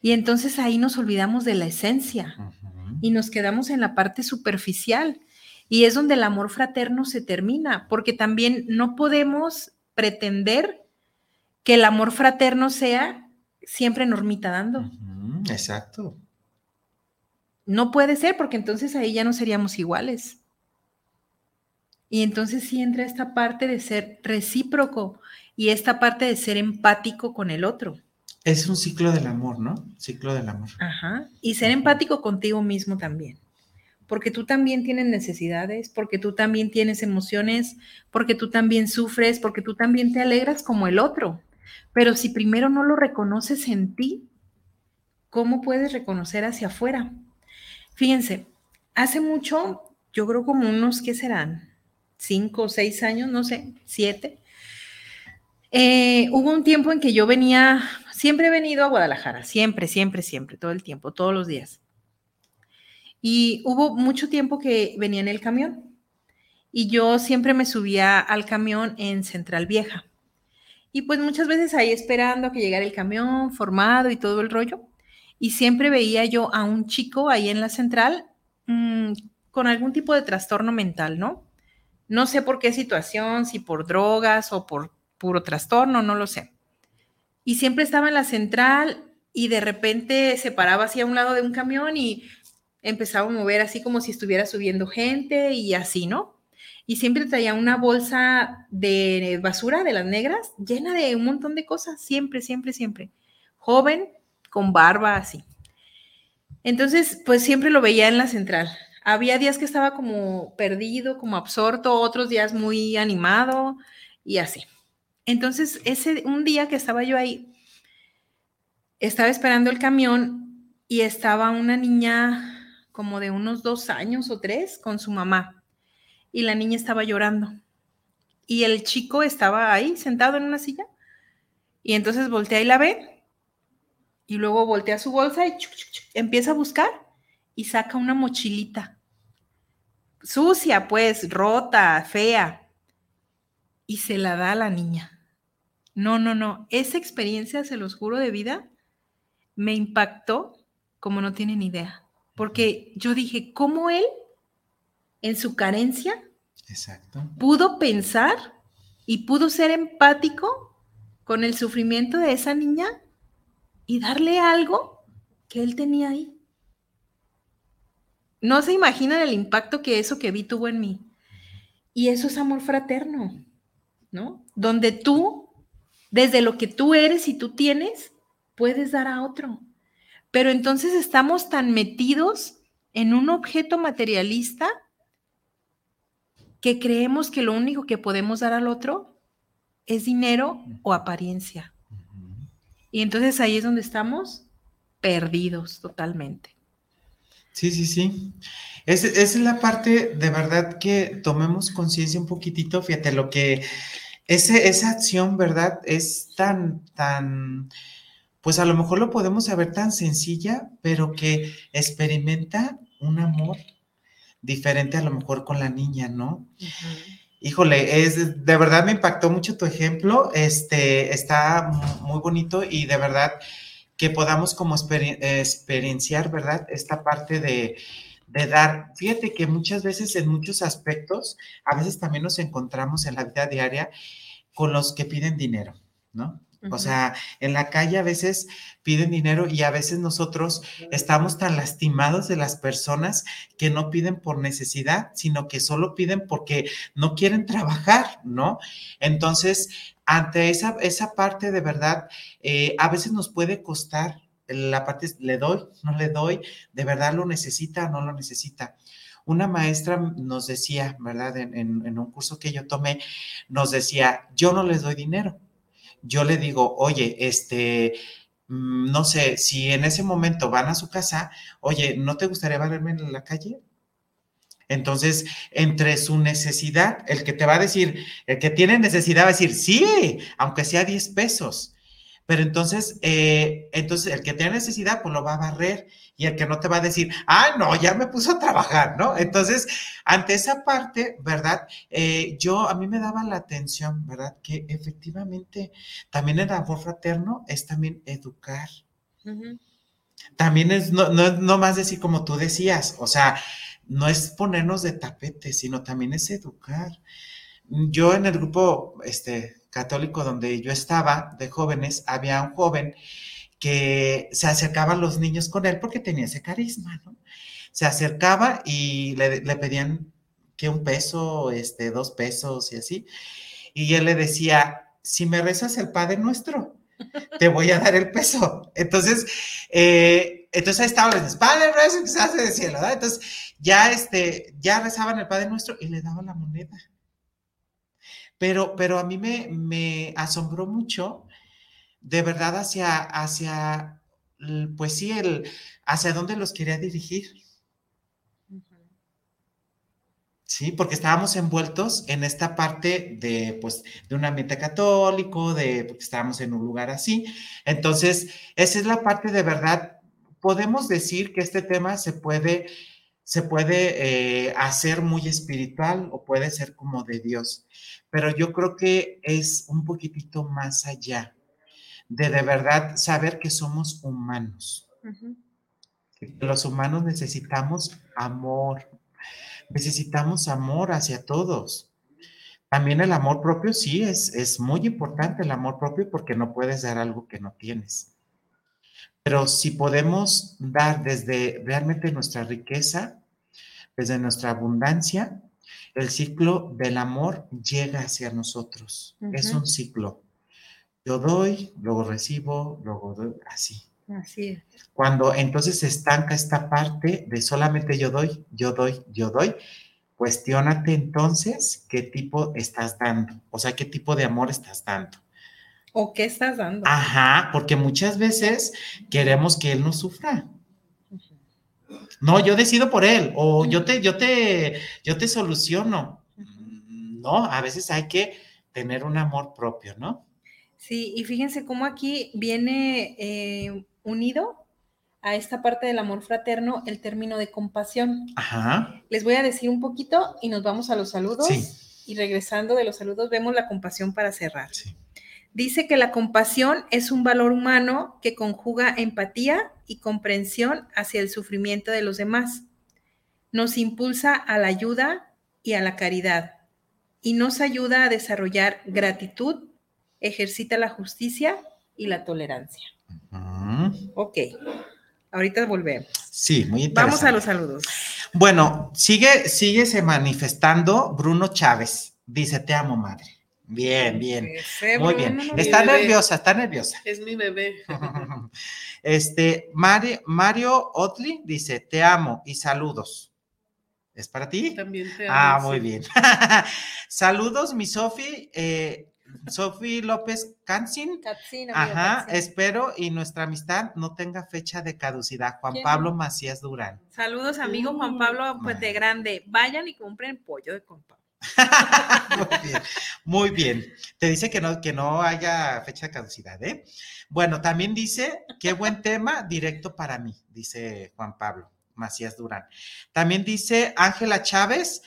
Y entonces ahí nos olvidamos de la esencia y nos quedamos en la parte superficial. Y es donde el amor fraterno se termina, porque también no podemos pretender que el amor fraterno sea siempre normita dando. Exacto. No puede ser porque entonces ahí ya no seríamos iguales. Y entonces sí entra esta parte de ser recíproco y esta parte de ser empático con el otro. Es un ciclo del amor, ¿no? Ciclo del amor. Ajá. Y ser empático contigo mismo también. Porque tú también tienes necesidades, porque tú también tienes emociones, porque tú también sufres, porque tú también te alegras como el otro. Pero si primero no lo reconoces en ti, ¿cómo puedes reconocer hacia afuera? Fíjense, hace mucho, yo creo como unos, ¿qué serán? Cinco o seis años, no sé, siete. Eh, hubo un tiempo en que yo venía, siempre he venido a Guadalajara, siempre, siempre, siempre, todo el tiempo, todos los días. Y hubo mucho tiempo que venía en el camión y yo siempre me subía al camión en Central Vieja. Y pues muchas veces ahí esperando a que llegara el camión formado y todo el rollo y siempre veía yo a un chico ahí en la central mm, con algún tipo de trastorno mental, ¿no? No sé por qué situación, si por drogas o por puro trastorno, no lo sé. Y siempre estaba en la central y de repente se paraba así a un lado de un camión y empezaba a mover así como si estuviera subiendo gente y así, ¿no? Y siempre traía una bolsa de basura de las negras llena de un montón de cosas, siempre, siempre, siempre. Joven, con barba, así. Entonces, pues siempre lo veía en la central. Había días que estaba como perdido, como absorto, otros días muy animado y así. Entonces, ese un día que estaba yo ahí, estaba esperando el camión y estaba una niña como de unos dos años o tres con su mamá y la niña estaba llorando y el chico estaba ahí sentado en una silla y entonces volteé y la ve y luego voltea su bolsa y empieza a buscar y saca una mochilita. Sucia, pues, rota, fea. Y se la da a la niña. No, no, no. Esa experiencia, se los juro de vida, me impactó como no tienen idea. Porque yo dije, ¿cómo él, en su carencia, Exacto. pudo pensar y pudo ser empático con el sufrimiento de esa niña y darle algo que él tenía ahí. No se imaginan el impacto que eso que vi tuvo en mí. Y eso es amor fraterno, ¿no? Donde tú, desde lo que tú eres y tú tienes, puedes dar a otro. Pero entonces estamos tan metidos en un objeto materialista que creemos que lo único que podemos dar al otro es dinero o apariencia. Y entonces ahí es donde estamos perdidos totalmente. Sí, sí, sí. esa es la parte de verdad que tomemos conciencia un poquitito, fíjate, lo que ese, esa acción, ¿verdad? Es tan, tan, pues a lo mejor lo podemos saber tan sencilla, pero que experimenta un amor diferente a lo mejor con la niña, ¿no? Híjole, es, de verdad me impactó mucho tu ejemplo, este, está muy bonito y de verdad que podamos como experienciar, ¿verdad? Esta parte de, de dar, fíjate que muchas veces en muchos aspectos, a veces también nos encontramos en la vida diaria con los que piden dinero, ¿no? O sea, en la calle a veces piden dinero y a veces nosotros estamos tan lastimados de las personas que no piden por necesidad, sino que solo piden porque no quieren trabajar, ¿no? Entonces, ante esa, esa parte de verdad, eh, a veces nos puede costar la parte, le doy, no le doy, de verdad lo necesita o no lo necesita. Una maestra nos decía, ¿verdad? En, un curso que yo tomé, nos decía, yo no les doy dinero. Yo le digo, oye, este, mm, no sé, si en ese momento van a su casa, oye, ¿no te gustaría verme en la calle? Entonces, entre su necesidad, el que te va a decir, el que tiene necesidad va a decir, sí, aunque sea 10 pesos. Pero entonces, eh, entonces el que tiene necesidad, pues lo va a barrer y el que no te va a decir, ah, no, ya me puso a trabajar, ¿no? Entonces, ante esa parte, ¿verdad? Eh, yo, a mí me daba la atención, ¿verdad? Que efectivamente también el amor fraterno es también educar. También es, no, no, no más decir como tú decías, o sea, no es ponernos de tapete, sino también es educar. Yo en el grupo, este, católico donde yo estaba de jóvenes, había un joven que se acercaba a los niños con él porque tenía ese carisma, ¿no? Se acercaba y le, pedían que un peso, este, dos pesos y así. Y él le decía, si me rezas el Padre Nuestro, te voy a dar el peso. Entonces, eh, entonces ahí estaba, les Padre Nuestro que se hace cielo, ¿verdad? Entonces, ya, este, ya rezaban el Padre Nuestro y le daban la moneda. Pero, pero a mí me, me asombró mucho, de verdad, hacia, hacia, pues sí, el, hacia dónde los quería dirigir. Sí, porque estábamos envueltos en esta parte de, pues, de un ambiente católico, de, porque estábamos en un lugar así. Entonces, esa es la parte de verdad. Podemos decir que este tema se puede, se puede eh, hacer muy espiritual o puede ser como de Dios pero yo creo que es un poquitito más allá de de verdad saber que somos humanos. los humanos necesitamos amor, necesitamos amor hacia todos. También el amor propio, sí, es, es muy importante el amor propio porque no puedes dar algo que no tienes. Pero si podemos dar desde realmente nuestra riqueza, desde nuestra abundancia, el ciclo del amor llega hacia nosotros. Es un ciclo. Yo doy, luego recibo, luego doy, así. Así es. Cuando entonces se estanca esta parte de solamente yo doy, yo doy, yo doy, cuestiónate entonces qué tipo estás dando, o sea, qué tipo de amor estás dando. ¿O qué estás dando? Ajá, porque muchas veces queremos que él no sufra. No, yo decido por él, o yo te, yo te, yo te soluciono. No, a veces hay que tener un amor propio, ¿no? Sí, y fíjense cómo aquí viene eh, unido a esta parte del amor fraterno el término de compasión. Ajá. Les voy a decir un poquito y nos vamos a los saludos. Sí. Y regresando de los saludos, vemos la compasión para cerrar. Sí. Dice que la compasión es un valor humano que conjuga empatía y comprensión hacia el sufrimiento de los demás. Nos impulsa a la ayuda y a la caridad y nos ayuda a desarrollar gratitud, ejercita la justicia y la tolerancia. Ok, ahorita volvemos. Sí, muy interesante. Vamos a los saludos. Bueno, sigue, sigue se manifestando Bruno Chávez. Dice, te amo, madre. Bien, bien. Muy bien. Está nerviosa, está nerviosa. Es mi bebé. Este, Mario, Mario Otli dice, te amo y saludos. ¿Es para ti? También te amo. Ah, muy bien. saludos, mi Sofi. Eh, Sofi López Cancin. Ajá, espero y nuestra amistad no tenga fecha de caducidad. Juan Pablo Macías Durán. Saludos, amigo Juan Pablo, pues de grande. Vayan y compren pollo de compa. Muy bien, muy bien. Te dice que no, que no haya fecha de caducidad, ¿eh? Bueno, también dice, qué buen tema, directo para mí, dice Juan Pablo Macías Durán. También dice Ángela Chávez,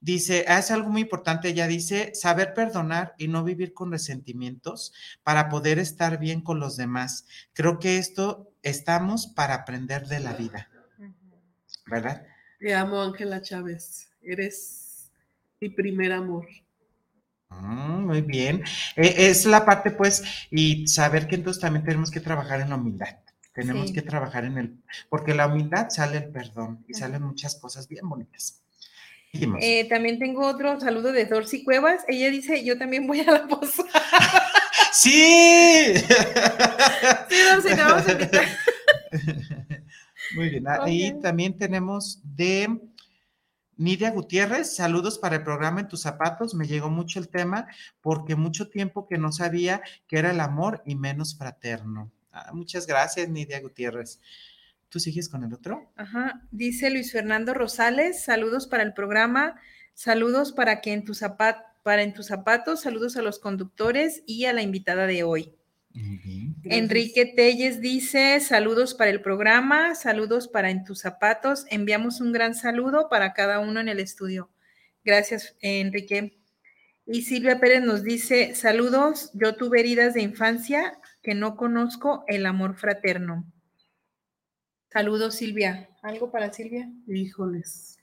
dice, es algo muy importante, ella dice, saber perdonar y no vivir con resentimientos para poder estar bien con los demás. Creo que esto estamos para aprender de la vida, ¿verdad? Te amo, Ángela Chávez. Eres mi primer amor. Mm, muy bien. E, es la parte, pues, y saber que entonces también tenemos que trabajar en la humildad. Tenemos Sí. que trabajar en el, porque la humildad sale el perdón y salen muchas cosas bien bonitas. Eh, también tengo otro saludo de Dorcy Cuevas. Ella dice, yo también voy a la posada. ¡Sí! Sí, Dorcy, te vamos a invitar. Muy bien. Ahí Ok. también tenemos de Nidia Gutiérrez, saludos para el programa En tus zapatos. Me llegó mucho el tema porque mucho tiempo que no sabía que era el amor y menos fraterno. Ah, muchas gracias, Nidia Gutiérrez. ¿Tú sigues con el otro? Ajá, dice Luis Fernando Rosales, saludos para el programa, saludos para que en tus para en tus zapatos, saludos a los conductores y a la invitada de hoy. Enrique Telles dice, saludos para el programa, saludos para en tus zapatos. Enviamos un gran saludo para cada uno en el estudio. Gracias, Enrique. Y Silvia Pérez nos dice, saludos, yo tuve heridas de infancia que no conozco el amor fraterno. Saludos, Silvia. ¿Algo para Silvia? Híjoles.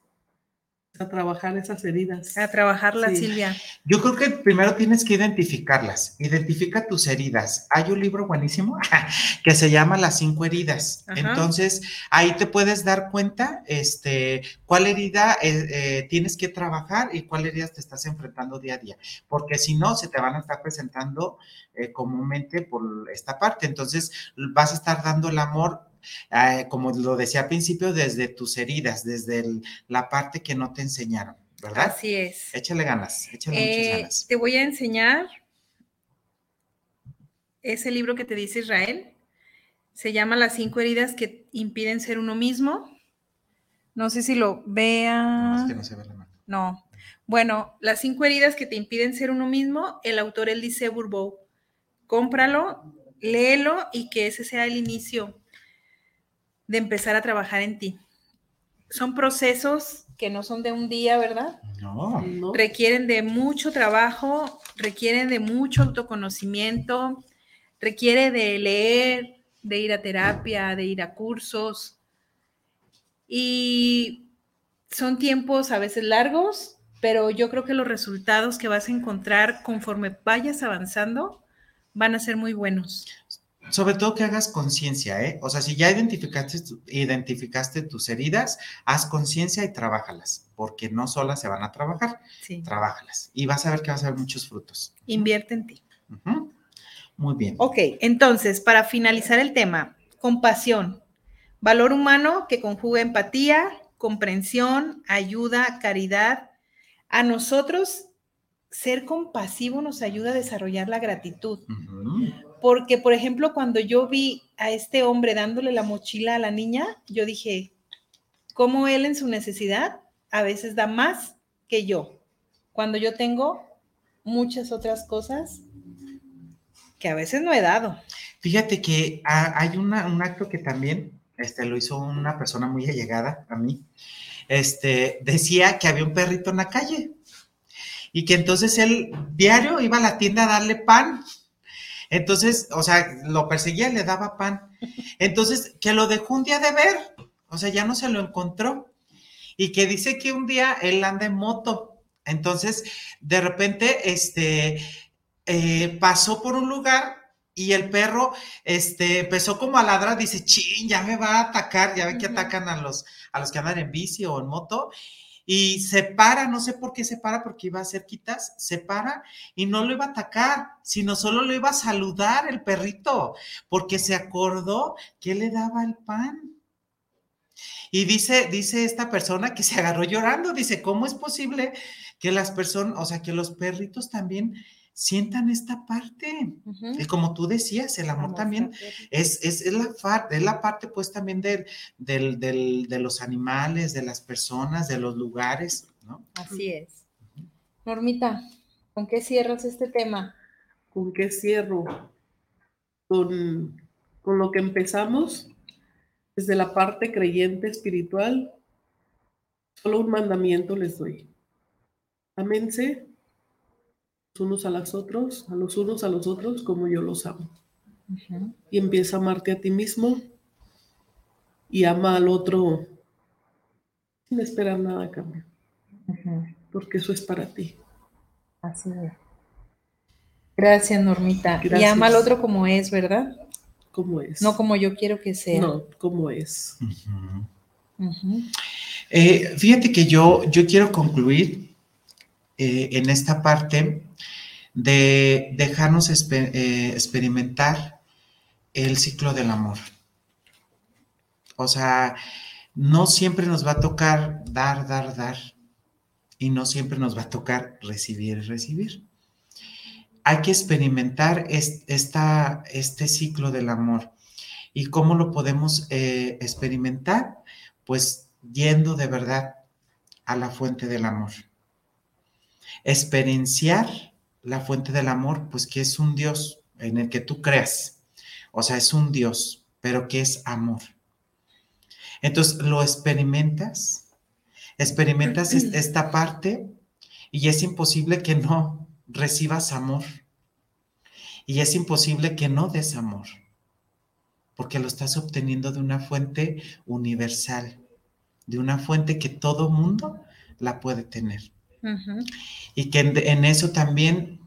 A trabajar esas heridas. A trabajarla, Sí. Silvia. Yo creo que primero tienes que identificarlas. Identifica tus heridas. Hay un libro buenísimo que se llama Las cinco heridas. Ajá. Entonces, ahí te puedes dar cuenta este, cuál herida eh, eh, tienes que trabajar y cuál herida te estás enfrentando día a día. Porque si no, se te van a estar presentando eh, comúnmente por esta parte. Entonces, vas a estar dando el amor. Eh, como lo decía al principio, desde tus heridas, desde el- la parte que no te enseñaron, ¿verdad? Así es. Échale ganas, échale Eh, muchas ganas. te voy a enseñar ese libro que te dice Israel. Se llama Las cinco heridas que impiden ser uno mismo. No sé si lo No, vea. es que no se ve la mano. No. Bueno, las cinco heridas que te impiden ser uno mismo, el autor Elise Bourbeau. Cómpralo, léelo y que ese sea el inicio de empezar a trabajar en ti. Son procesos que no son de un día, ¿verdad? No. ¿no? requieren de mucho trabajo, requieren de mucho autoconocimiento, requiere de leer, de ir a terapia, de ir a cursos. Y son tiempos a veces largos, pero yo creo que los resultados que vas a encontrar conforme vayas avanzando van a ser muy buenos. Sobre todo que hagas conciencia, ¿eh? O sea, si ya identificaste, tu- identificaste tus heridas, haz conciencia y trabájalas, porque no solas se van a trabajar, Sí. trabájalas. Y vas a ver que vas a ver muchos frutos. Invierte en ti. Muy bien. Ok, entonces, para finalizar el tema, compasión, valor humano que conjuga empatía, comprensión, ayuda, caridad. A nosotros, ser compasivo nos ayuda a desarrollar la gratitud. Porque, por ejemplo, cuando yo vi a este hombre dándole la mochila a la niña, yo dije, ¿cómo él en su necesidad a veces da más que yo? Cuando yo tengo muchas otras cosas que a veces no he dado. Fíjate que hay un acto que también este, lo hizo una persona muy allegada a mí. Este, decía que había un perrito en la calle y que entonces él diario iba a la tienda a darle pan. Entonces, o sea, lo perseguía, le daba pan. Entonces, que lo dejó un día de ver, o sea, ya no se lo encontró. Y que dice que un día él anda en moto. Entonces, de repente, este, eh, pasó por un lugar y el perro este, empezó como a ladrar, dice, chin, ya me va a atacar, ya ven que atacan a los, a los que andan en bici o en moto, y se para, no sé por qué se para, porque iba a hacer quitas, se para y no lo iba a atacar, sino solo lo iba a saludar el perrito, porque se acordó que le daba el pan. Y dice, dice esta persona que se agarró llorando, dice, ¿cómo es posible que las personas, o sea, que los perritos también sientan esta parte? Y como tú decías, el amor también es, es, es la, far- es la parte pues también del, del, del- de los animales, de las personas, de los lugares, ¿no? Así es. Normita, ¿con qué cierras este tema? ¿Con qué cierro? Con, con lo que empezamos desde la parte creyente espiritual. Solo un mandamiento les doy. Aménse los unos a los otros, a los unos a los otros como yo los amo. Y empieza a amarte a ti mismo y ama al otro sin esperar nada a cambio. Porque eso es para ti. Así es. Gracias, Normita. Y ama al otro como es, ¿verdad? Como es. No como yo quiero que sea. No, como es. Eh, fíjate que yo, yo quiero concluir eh, en esta parte de dejarnos eh, experimentar el ciclo del amor. O sea, no siempre nos va a tocar dar, dar, dar. Y no siempre nos va a tocar recibir, recibir. Hay que experimentar este ciclo del amor. ¿Y cómo lo podemos eh, experimentar? Pues yendo de verdad a la fuente del amor. Experienciar la fuente del amor, pues que es un Dios en el que tú creas. O sea, es un Dios, pero que es amor. Entonces, lo experimentas, experimentas es- esta parte y es imposible que no recibas amor. Y es imposible que no des amor, porque lo estás obteniendo de una fuente universal, de una fuente que todo mundo la puede tener. Y que en, en eso también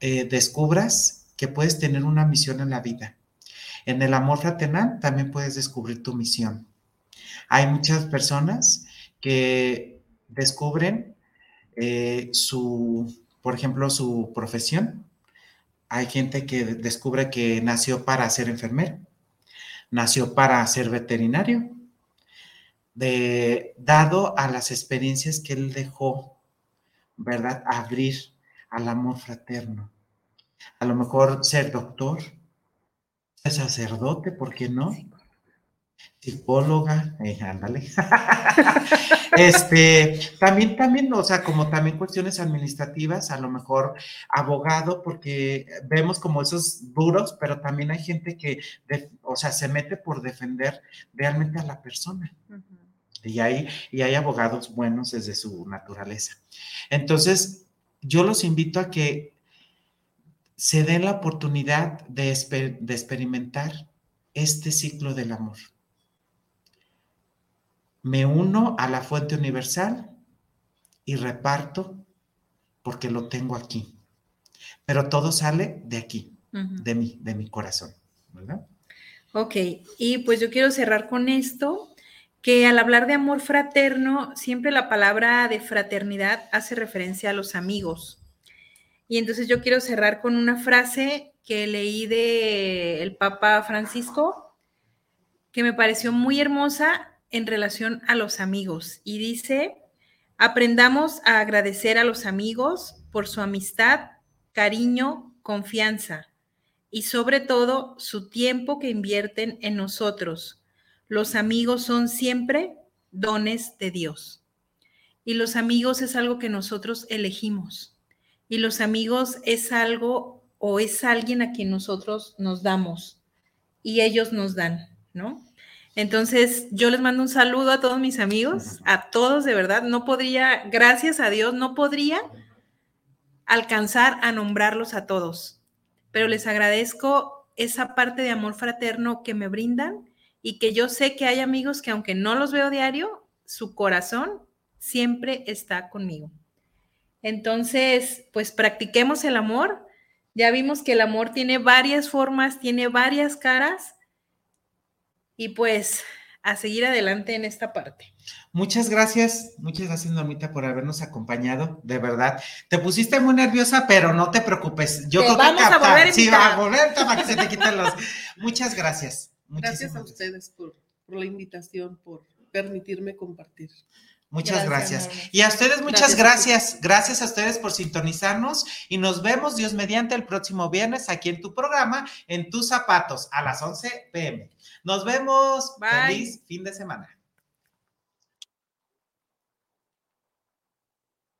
eh, descubras que puedes tener una misión en la vida. En el amor fraternal también puedes descubrir tu misión. Hay muchas personas que descubren eh, su, por ejemplo, su profesión. Hay gente que descubre que nació para ser enfermero, nació para ser veterinario, de, dado a las experiencias que él dejó, ¿verdad? Abrir al amor fraterno. A lo mejor ser doctor, ser sacerdote, ¿por qué no? Psicóloga, eh, ándale. este, también, también, o sea, como también cuestiones administrativas, a lo mejor abogado, porque vemos como esos duros, pero también hay gente que, de- o sea, se mete por defender realmente a la persona. Y hay, y hay abogados buenos desde su naturaleza. Entonces, yo los invito a que se den la oportunidad de, de experimentar este ciclo del amor. Me uno a la fuente universal y reparto porque lo tengo aquí. Pero todo sale de aquí, de mí, de mi corazón, ¿verdad? Ok, y pues yo quiero cerrar con esto, que al hablar de amor fraterno, siempre la palabra de fraternidad hace referencia a los amigos. Y entonces yo quiero cerrar con una frase que leí de el Papa Francisco, que me pareció muy hermosa en relación a los amigos. Y dice, aprendamos a agradecer a los amigos por su amistad, cariño, confianza y sobre todo su tiempo que invierten en nosotros. Los amigos son siempre dones de Dios. Y los amigos es algo que nosotros elegimos. Y los amigos es algo o es alguien a quien nosotros nos damos y ellos nos dan, ¿no? Entonces, yo les mando un saludo a todos mis amigos, a todos de verdad. No podría, gracias a Dios, no podría alcanzar a nombrarlos a todos, pero les agradezco esa parte de amor fraterno que me brindan y que yo sé que hay amigos que aunque no los veo diario, su corazón siempre está conmigo. Entonces, pues practiquemos el amor. Ya vimos que el amor tiene varias formas, tiene varias caras y pues a seguir adelante en esta parte. Muchas gracias, muchas gracias Normita por habernos acompañado, de verdad. Te pusiste muy nerviosa, pero no te preocupes. Yo Te creo que vamos a volver a sí, invitar. va a volver para que se te quiten los. Muchas gracias. Gracias a ustedes por, por la invitación, por permitirme compartir. Muchas Gracias. Y a ustedes muchas Gracias gracias. Gracias a ustedes por sintonizarnos y nos vemos Dios mediante el próximo viernes aquí en tu programa, en tus zapatos, a las 11 pm. Nos vemos. Bye. Feliz fin de semana.